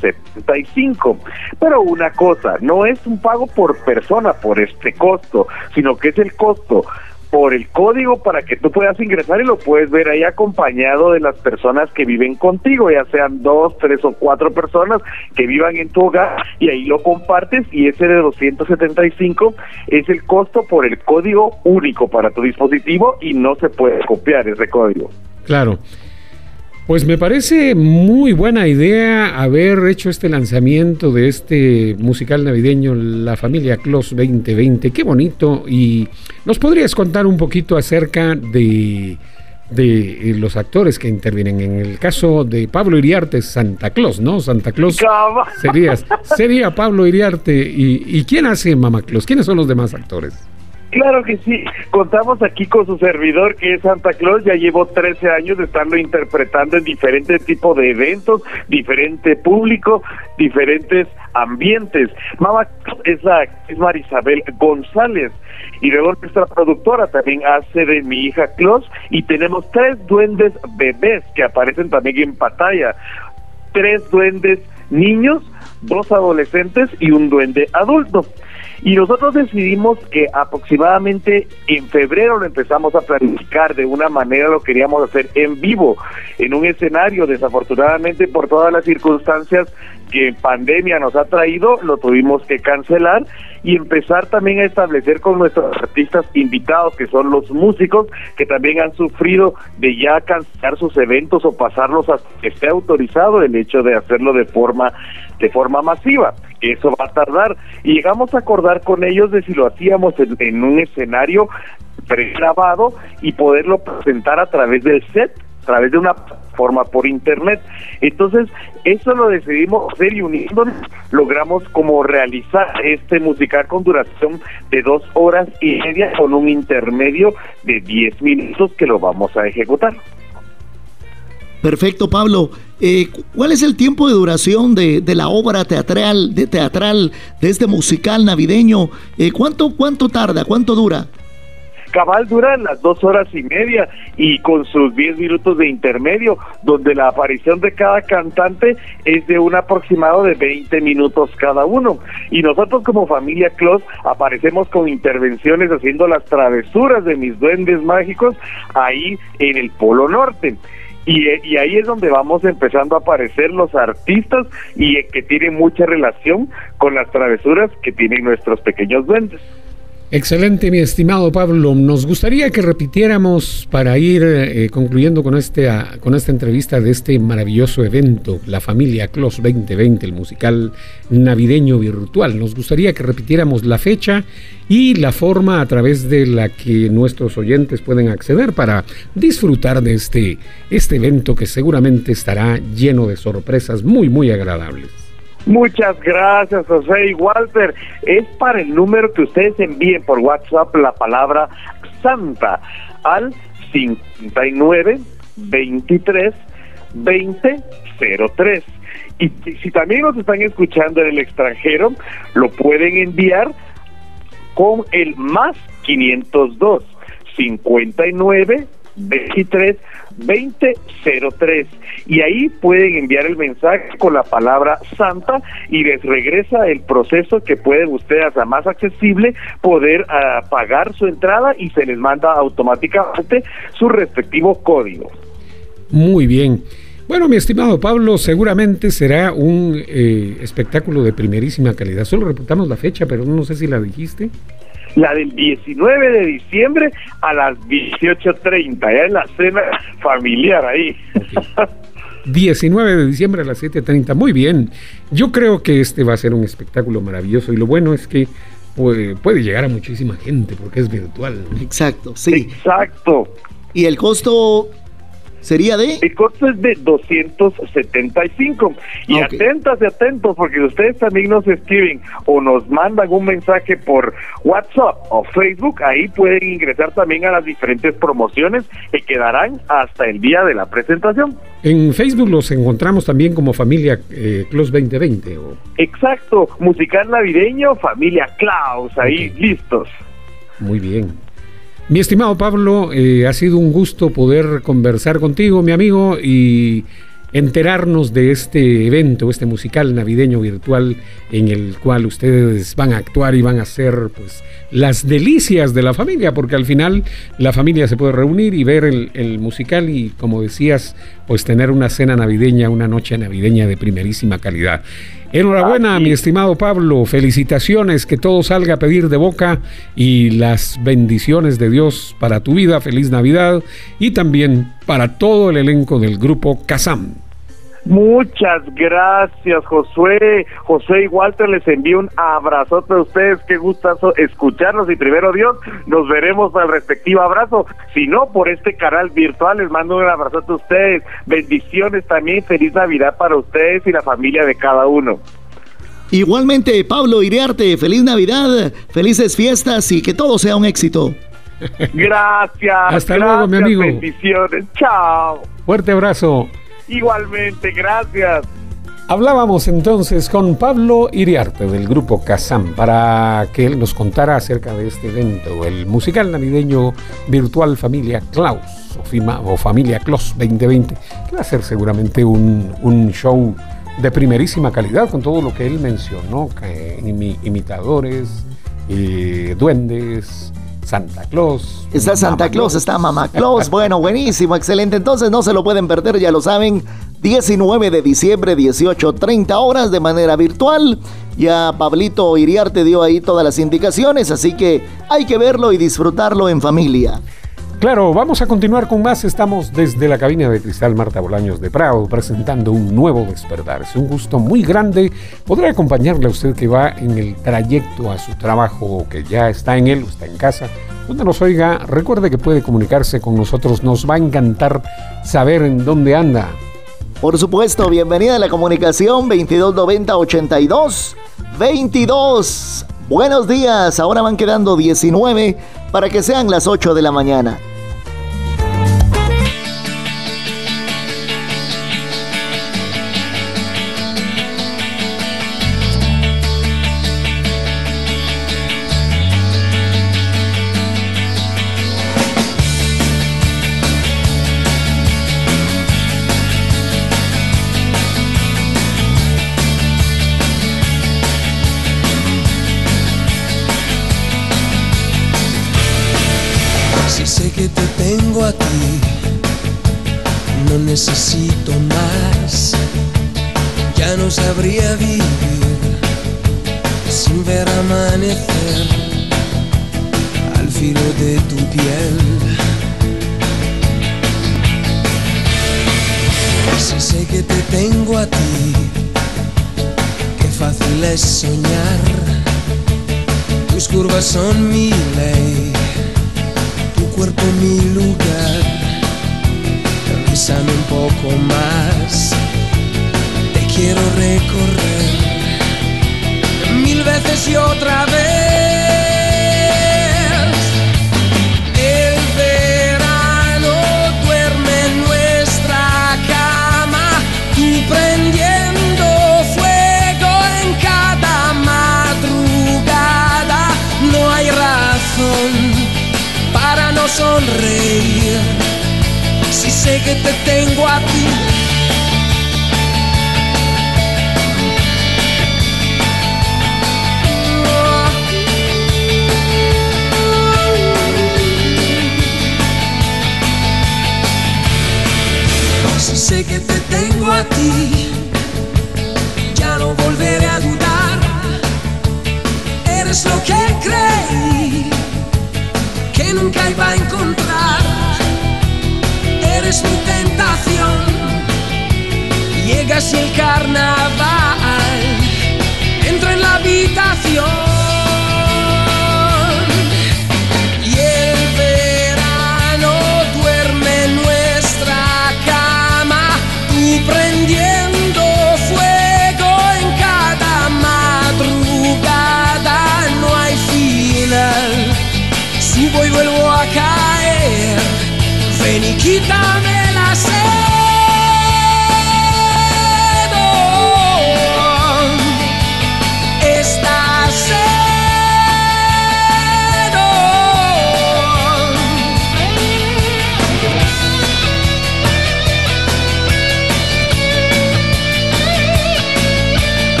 275. Pero una cosa, no es un pago por persona por este costo, sino que es el costo por el código para que tú puedas ingresar y lo puedes ver ahí acompañado de las personas que viven contigo, ya sean dos, tres o cuatro personas que vivan en tu hogar y ahí lo compartes y ese de 275 es el costo por el código único para tu dispositivo y no se puede copiar ese código. Claro. Pues me parece muy buena idea haber hecho este lanzamiento de este musical navideño La Familia Clos 2020. Qué bonito. Y nos podrías contar un poquito acerca de, de eh, los actores que intervienen. En el caso de Pablo Iriarte, Santa Claus, ¿no? Santa Claus sería, sería Pablo Iriarte. ¿Y, ¿Y quién hace Mamá Claus? ¿Quiénes son los demás actores? Claro que sí, contamos aquí con su servidor que es Santa Claus, ya llevo 13 años de estarlo interpretando en diferentes tipos de eventos, diferente público, diferentes ambientes. Mamá es la actriz Marisabel González. Y luego nuestra productora también hace de mi hija Claus. Y tenemos tres duendes bebés que aparecen también en pantalla, tres duendes niños, dos adolescentes y un duende adulto. Y nosotros decidimos que aproximadamente en febrero lo empezamos a planificar de una manera, lo queríamos hacer en vivo, en un escenario, desafortunadamente por todas las circunstancias que pandemia nos ha traído, lo tuvimos que cancelar y empezar también a establecer con nuestros artistas invitados, que son los músicos, que también han sufrido de ya cancelar sus eventos o pasarlos hasta que esté autorizado el hecho de hacerlo de forma de forma masiva. Eso va a tardar. Y llegamos a acordar con ellos de si lo hacíamos en, en un escenario pregrabado y poderlo presentar a través del set a través de una plataforma por internet. Entonces, eso lo decidimos hacer y uniéndonos logramos como realizar este musical con duración de dos horas y media con un intermedio de 10 minutos que lo vamos a ejecutar. Perfecto, Pablo. Eh, ¿Cuál es el tiempo de duración de, de la obra teatral, de teatral, de este musical navideño? Eh, ¿cuánto, ¿Cuánto tarda? ¿Cuánto dura? Cabal dura las dos horas y media y con sus 10 minutos de intermedio, donde la aparición de cada cantante es de un aproximado de 20 minutos cada uno. Y nosotros como familia Clos aparecemos con intervenciones haciendo las travesuras de mis duendes mágicos ahí en el Polo Norte. Y, ahí es donde vamos empezando a aparecer los artistas y que tienen mucha relación con las travesuras que tienen nuestros pequeños duendes. Excelente, mi estimado Pablo. Nos gustaría que repitiéramos para ir eh, concluyendo con, este, a, con esta entrevista de este maravilloso evento, la familia Clos 2020, el musical navideño virtual. Nos gustaría que repitiéramos la fecha y la forma a través de la que nuestros oyentes pueden acceder para disfrutar de este, este evento que seguramente estará lleno de sorpresas muy, muy agradables. Muchas gracias, José y Walter. Es para el número que ustedes envíen por WhatsApp la palabra Santa al 59 23 20 03. Y si también nos están escuchando en el extranjero, lo pueden enviar con el más 502 59 23 2003 y ahí pueden enviar el mensaje con la palabra santa y les regresa el proceso que pueden ustedes a más accesible poder uh, pagar su entrada y se les manda automáticamente su respectivo código. Muy bien. Bueno, mi estimado Pablo, seguramente será un eh, espectáculo de primerísima calidad. Solo reputamos la fecha, pero no sé si la dijiste la del 19 de diciembre a las 18.30, ya en la cena familiar ahí. Okay. 19 de diciembre a las 7.30, muy bien. Yo creo que este va a ser un espectáculo maravilloso y lo bueno es que puede, puede llegar a muchísima gente porque es virtual. ¿no? Exacto, sí. Exacto. ¿Y el costo sería de? El costo es de 275. Y okay. atentas y atentos, porque ustedes también nos escriben o nos mandan un mensaje por WhatsApp o Facebook, ahí pueden ingresar también a las diferentes promociones que quedarán hasta el día de la presentación. En Facebook los encontramos también como familia eh, Klaus 2020. ¿o? Exacto, musical navideño, familia Klaus, ahí okay. listos. Muy bien. Mi estimado Pablo, eh, ha sido un gusto poder conversar contigo, mi amigo, y enterarnos de este evento, este musical navideño virtual en el cual ustedes van a actuar y van a hacer pues las delicias de la familia, porque al final la familia se puede reunir y ver el, el musical y como decías, pues tener una cena navideña, una noche navideña de primerísima calidad. Enhorabuena, mi estimado Pablo. Felicitaciones, que todo salga a pedir de boca y las bendiciones de Dios para tu vida. Feliz Navidad y también para todo el elenco del grupo Kazam. Muchas gracias, Josué. José y Walter les envío un abrazote a ustedes. Qué gustazo escucharlos. Y primero Dios, nos veremos para el respectivo abrazo. Si no, por este canal virtual, les mando un abrazote a ustedes. Bendiciones también. Feliz Navidad para ustedes y la familia de cada uno. Igualmente, Pablo Iriarte, feliz Navidad, felices fiestas y que todo sea un éxito. Gracias. Hasta gracias, luego, mi amigo. Bendiciones. Chao. Fuerte abrazo. Igualmente, gracias. Hablábamos entonces con Pablo Iriarte del grupo Kazam para que él nos contara acerca de este evento, el musical navideño virtual Familia Klaus o, Familia Klaus 2020, que va a ser seguramente un, un, show de primerísima calidad con todo lo que él mencionó, imitadores, eh, duendes, Santa Claus. Está Santa Claus, está Mamá Claus. Bueno, buenísimo, excelente. Entonces no se lo pueden perder, ya lo saben. 19 de diciembre, 18.30 horas de manera virtual. Ya Pablito Iriarte dio ahí todas las indicaciones, así que hay que verlo y disfrutarlo en familia. Claro, vamos a continuar con más. Estamos desde la cabina de Cristal Marta Bolaños de Prado presentando un nuevo despertar. Es un gusto muy grande poder acompañarle a usted que va en el trayecto a su trabajo o que ya está en él o está en casa. Donde nos oiga, recuerde que puede comunicarse con nosotros. Nos va a encantar saber en dónde anda. Por supuesto, bienvenida a la comunicación 2290-82 22. Buenos días, ahora van quedando 19 para que sean las 8 de la mañana. Tus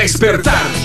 despertar.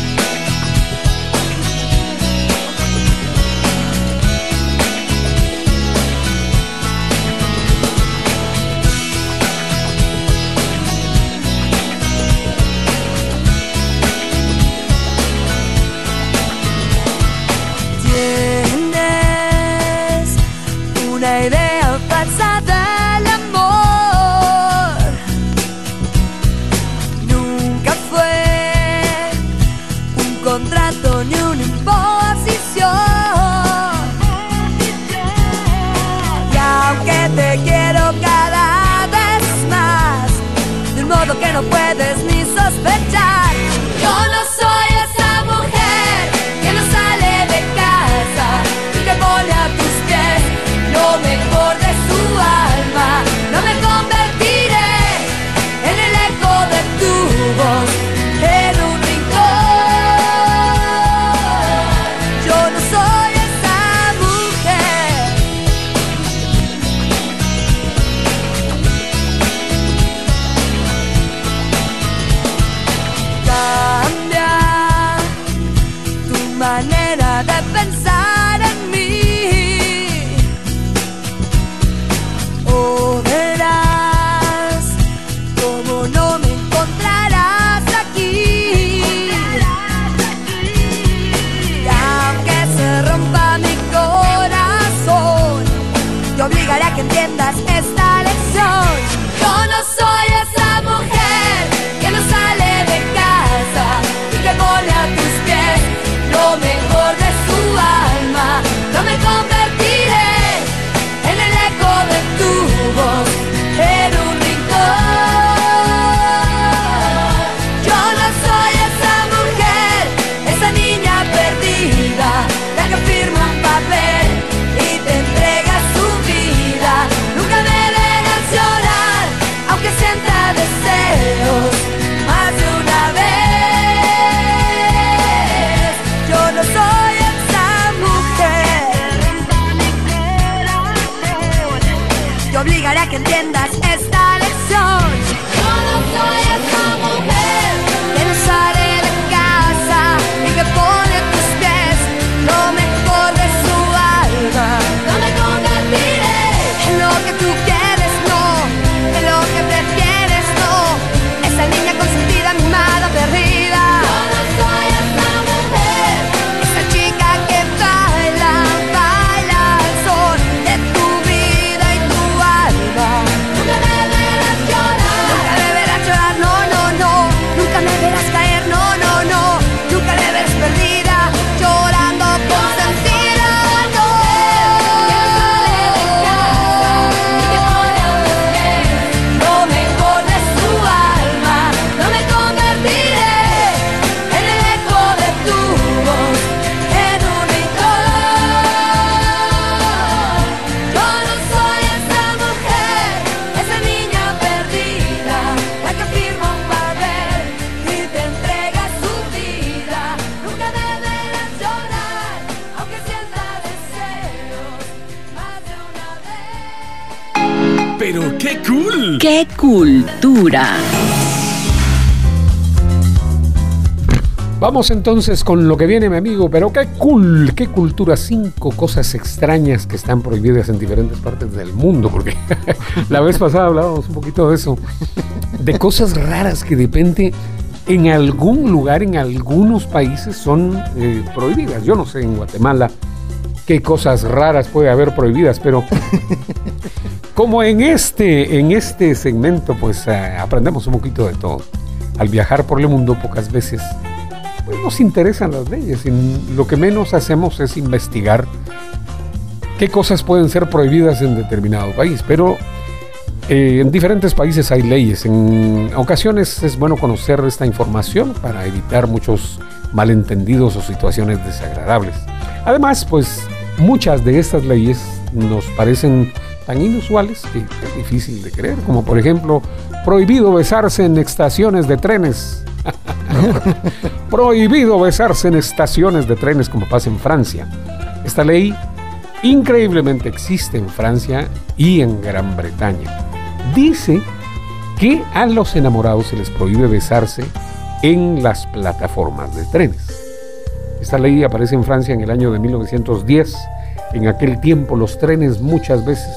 Vamos entonces con lo que viene, mi amigo, pero qué cool, qué cultura, cinco cosas extrañas que están prohibidas en diferentes partes del mundo, porque la vez pasada hablábamos un poquito de eso, de cosas raras que de repente en algún lugar, en algunos países son eh, prohibidas. Yo no sé en Guatemala qué cosas raras puede haber prohibidas, pero como en este, en este segmento, pues eh, aprendemos un poquito de todo. Al viajar por el mundo pocas veces nos interesan las leyes y lo que menos hacemos es investigar qué cosas pueden ser prohibidas en determinado país. Pero eh, en diferentes países hay leyes. En ocasiones es bueno conocer esta información para evitar muchos malentendidos o situaciones desagradables. Además, pues muchas de estas leyes nos parecen tan inusuales que es difícil de creer, como por ejemplo prohibido besarse en estaciones de trenes. Prohibido besarse en estaciones de trenes como pasa en Francia. Esta ley increíblemente existe en Francia y en Gran Bretaña. Dice que a los enamorados se les prohíbe besarse en las plataformas de trenes. Esta ley aparece en Francia en el año de 1910. En aquel tiempo los trenes muchas veces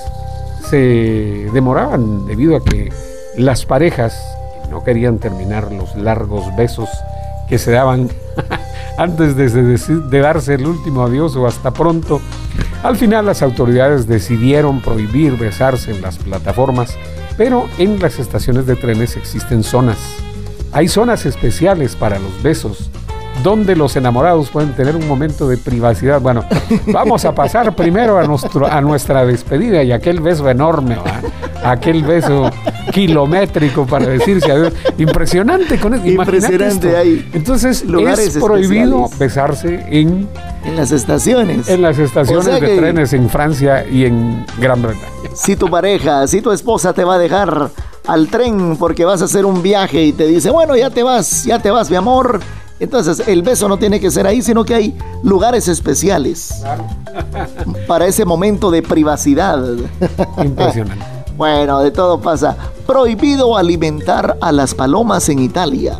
se demoraban debido a que las parejas no querían terminar los largos besos que se daban antes de, darse el último adiós o hasta pronto. Al final las autoridades decidieron prohibir besarse en las plataformas, pero en las estaciones de trenes existen zonas. Hay zonas especiales para los besos, donde los enamorados pueden tener un momento de privacidad. Bueno, vamos a pasar primero a, nuestro, a nuestra despedida y aquel beso enorme, ¿va? aquel beso kilométrico para decirse adiós. Impresionante con imagínate Impresionante, esto. hay Entonces lugares es prohibido especiales. besarse en, En las estaciones. en las estaciones O sea de trenes en Francia y en Gran Bretaña. Si tu pareja, si tu esposa te va a dejar al tren porque vas a hacer un viaje y te dice, bueno, ya te vas, ya te vas, mi amor. Entonces el beso no tiene que ser ahí, sino que hay lugares especiales para ese momento de privacidad. Impresionante. bueno, de todo pasa. Prohibido alimentar a las palomas en Italia.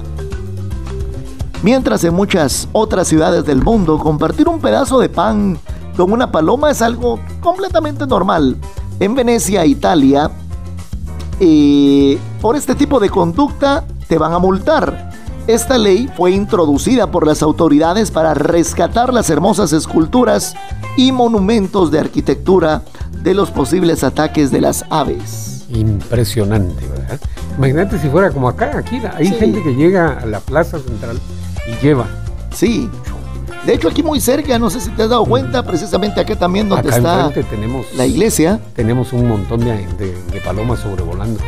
Mientras en muchas otras ciudades del mundo compartir un pedazo de pan con una paloma es algo completamente normal. En Venecia, Italia, eh, por este tipo de conducta te van a multar. Esta ley fue introducida por las autoridades para rescatar las hermosas esculturas y monumentos de arquitectura de los posibles ataques de las aves. Impresionante, ¿verdad? Imagínate si fuera como acá, aquí hay Sí. gente que llega a la plaza central y lleva. Sí. De hecho, aquí muy cerca, no sé si te has dado cuenta, precisamente acá también donde Acá está tenemos la iglesia. Tenemos un montón de, de- de palomas sobrevolando.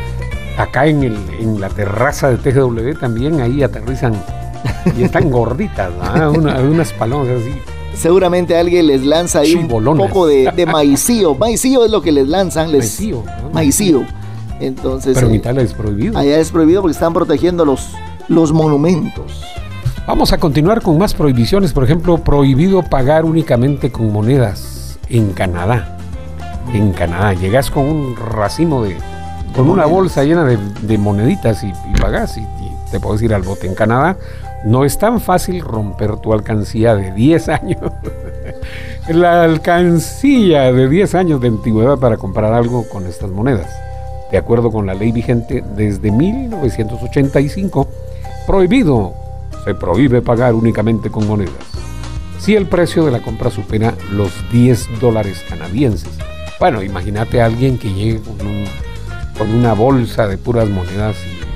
Acá en, el, en la terraza de TGW también ahí aterrizan y están gorditas, ¿verdad? Una- unas palomas así. Seguramente alguien les lanza ahí un poco de, de maicillo. Maicillo es lo que les lanzan. Les, Maicillo, Maicillo. Entonces, Pero en eh, Italia es prohibido. allá es prohibido porque están protegiendo los, los monumentos. Vamos a continuar con más prohibiciones. Por ejemplo, prohibido pagar únicamente con monedas en Canadá. En Canadá. Llegas con un racimo de. con una bolsa llena de, de moneditas y, y pagas y, y te puedes ir al bote. En Canadá no es tan fácil romper tu alcancía de 10 años. La alcancía de 10 años de antigüedad para comprar algo con estas monedas. De acuerdo con la ley vigente desde 1985, prohibido, se prohíbe pagar únicamente con monedas. Si el precio de la compra supera los 10 dólares canadienses. Bueno, imagínate a alguien que llegue con, un- con una bolsa de puras monedas y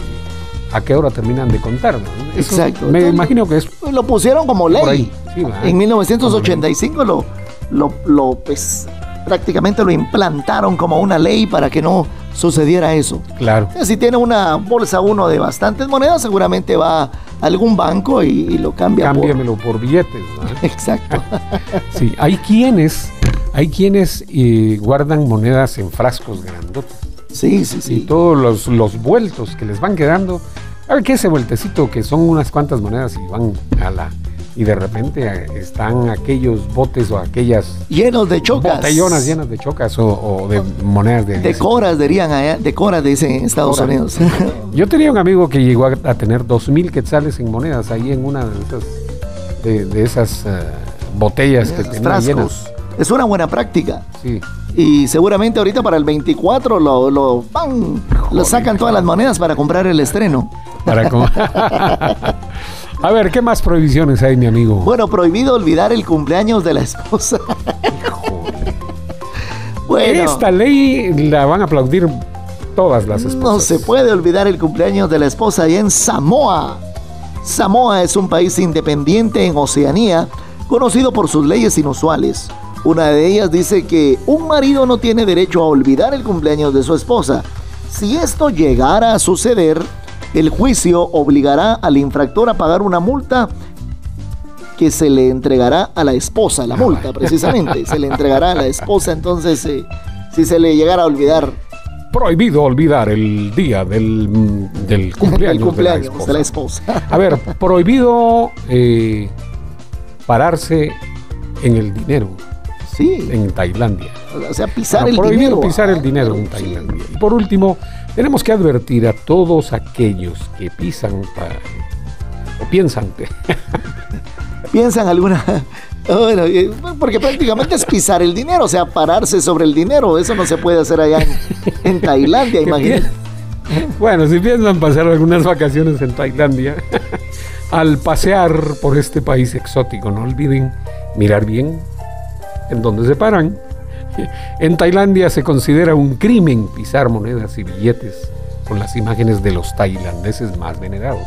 a qué hora terminan de contar. no? Eso Exacto. Me Entonces, imagino que es Lo pusieron como ley. Sí. En 1985 lo, lo, lo, pues, prácticamente lo implantaron como una ley para que no sucediera eso. Claro. Si tiene una bolsa uno de bastantes monedas, seguramente va a algún banco y, y lo cambia. Cámbiamelo por billetes. Exacto. Sí, hay quienes, hay quienes eh, guardan monedas en frascos grandotes. Sí, sí, Y todos los, los vueltos que les van quedando. A ver, ¿qué ese vueltecito que son unas cuantas monedas y van a la, y de repente eh, están aquellos botes o aquellas Llenos de chocas. botellonas llenas de chocas o, o de monedas de... De coras, dirían allá. De coras, dicen en Estados Cora. Unidos. Yo tenía un amigo que llegó a, a tener dos mil quetzales en monedas ahí en una de esas, de, de esas eh, botellas que tenía Frascos. llenas. Es una buena práctica. Sí. Y seguramente ahorita para el 24 lo, lo, ¡pam! lo sacan todas las monedas para comprar el estreno. Para a ver, ¿qué más prohibiciones hay, mi amigo? Bueno, prohibido olvidar el cumpleaños de la esposa. bueno, Esta ley la van a aplaudir todas las esposas. no se puede olvidar el cumpleaños de la esposa allá en Samoa. Samoa es un país independiente en Oceanía, conocido por sus leyes inusuales. Una de ellas dice que un marido no tiene derecho a olvidar el cumpleaños de su esposa. Si esto llegara a suceder, el juicio obligará al infractor a pagar una multa que se le entregará a la esposa, la multa precisamente, se le entregará a la esposa, entonces eh, si se le llegara a olvidar Prohibido olvidar el día del, del cumpleaños, el cumpleaños de la esposa. de la esposa. A ver, prohibido eh, pararse en el dinero. Sí. En Tailandia. O sea, pisar Bueno, el prohibido dinero. pisar el dinero en Tailandia. Y por último, tenemos que advertir a todos aquellos que pisan pa- o piensan Piensan alguna. Bueno, eh, porque prácticamente es pisar el dinero, o sea, pararse sobre el dinero. Eso no se puede hacer allá en, en Tailandia, imagínate. Bueno, si piensan pasar algunas vacaciones en Tailandia, al pasear por este país exótico, no olviden mirar bien en dónde se paran. En Tailandia se considera un crimen pisar monedas y billetes con las imágenes de los tailandeses más venerados.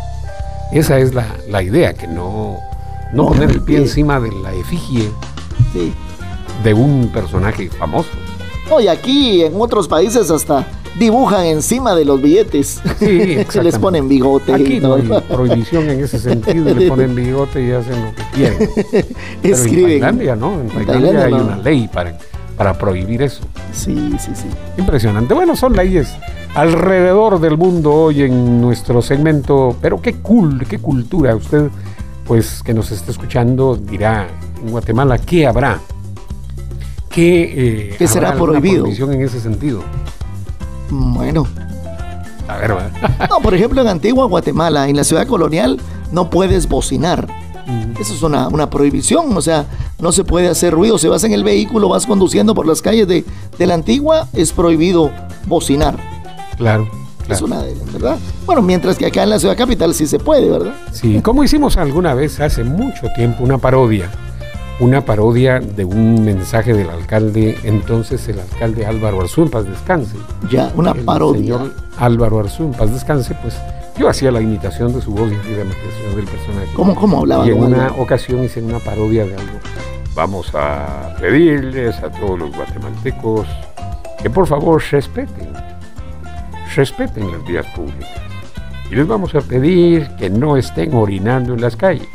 Esa es la, la idea, que no, no poner el pie encima de la efigie Sí. de un personaje famoso. No, y aquí en otros países hasta dibujan encima de los billetes. Sí, Se les ponen bigote. Aquí y no hay prohibición en ese sentido, le ponen bigote y hacen lo que quieren. Pero en Escriben. Tailandia, ¿no? En Tailandia, Tailandia hay no. una ley para, para prohibir eso. Sí, sí, sí. Impresionante. Bueno, son leyes alrededor del mundo hoy en nuestro segmento, pero qué cool, qué cultura. Usted, pues, que nos está escuchando, dirá en Guatemala, ¿qué habrá? ¿Qué, eh, ¿Qué será prohibido? prohibición en ese sentido? Bueno. A ver, ¿verdad? No, por ejemplo, en Antigua Guatemala, en la ciudad colonial, no puedes bocinar. Eso es una, una prohibición, o sea, no se puede hacer ruido. Si vas en el vehículo, vas conduciendo por las calles de, de la Antigua, es prohibido bocinar. Claro. Es una de ¿verdad? Bueno, mientras que acá en la ciudad capital sí se puede, ¿verdad? Sí, como hicimos alguna vez hace mucho tiempo una parodia, una parodia de un mensaje del alcalde, entonces el alcalde Álvaro Arzú, en paz descanse. Ya, una El parodia. señor Álvaro Arzú, en paz descanse, pues yo hacía la imitación de su voz y hacía la imitación del personaje. ¿Cómo- cómo hablaba Y en una ocasión hice una parodia de algo. Vamos a pedirles a todos los guatemaltecos que por favor respeten, respeten las vías públicas. Y les vamos a pedir que no estén orinando en las calles.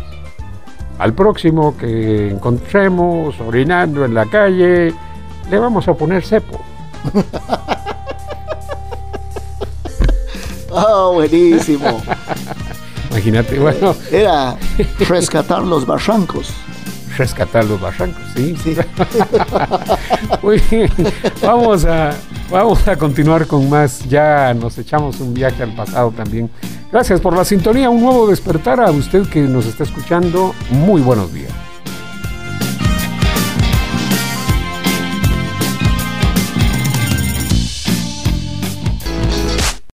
Al próximo que encontremos orinando en la calle, le vamos a poner cepo. Ah, buenísimo. Imagínate, bueno, Era rescatar los barrancos. rescatar los barrancos, ¿sí? Muy bien, vamos a, vamos a continuar con más. Ya nos echamos un viaje al pasado también. Gracias por la sintonía, un nuevo despertar a usted que nos está escuchando. Muy buenos días.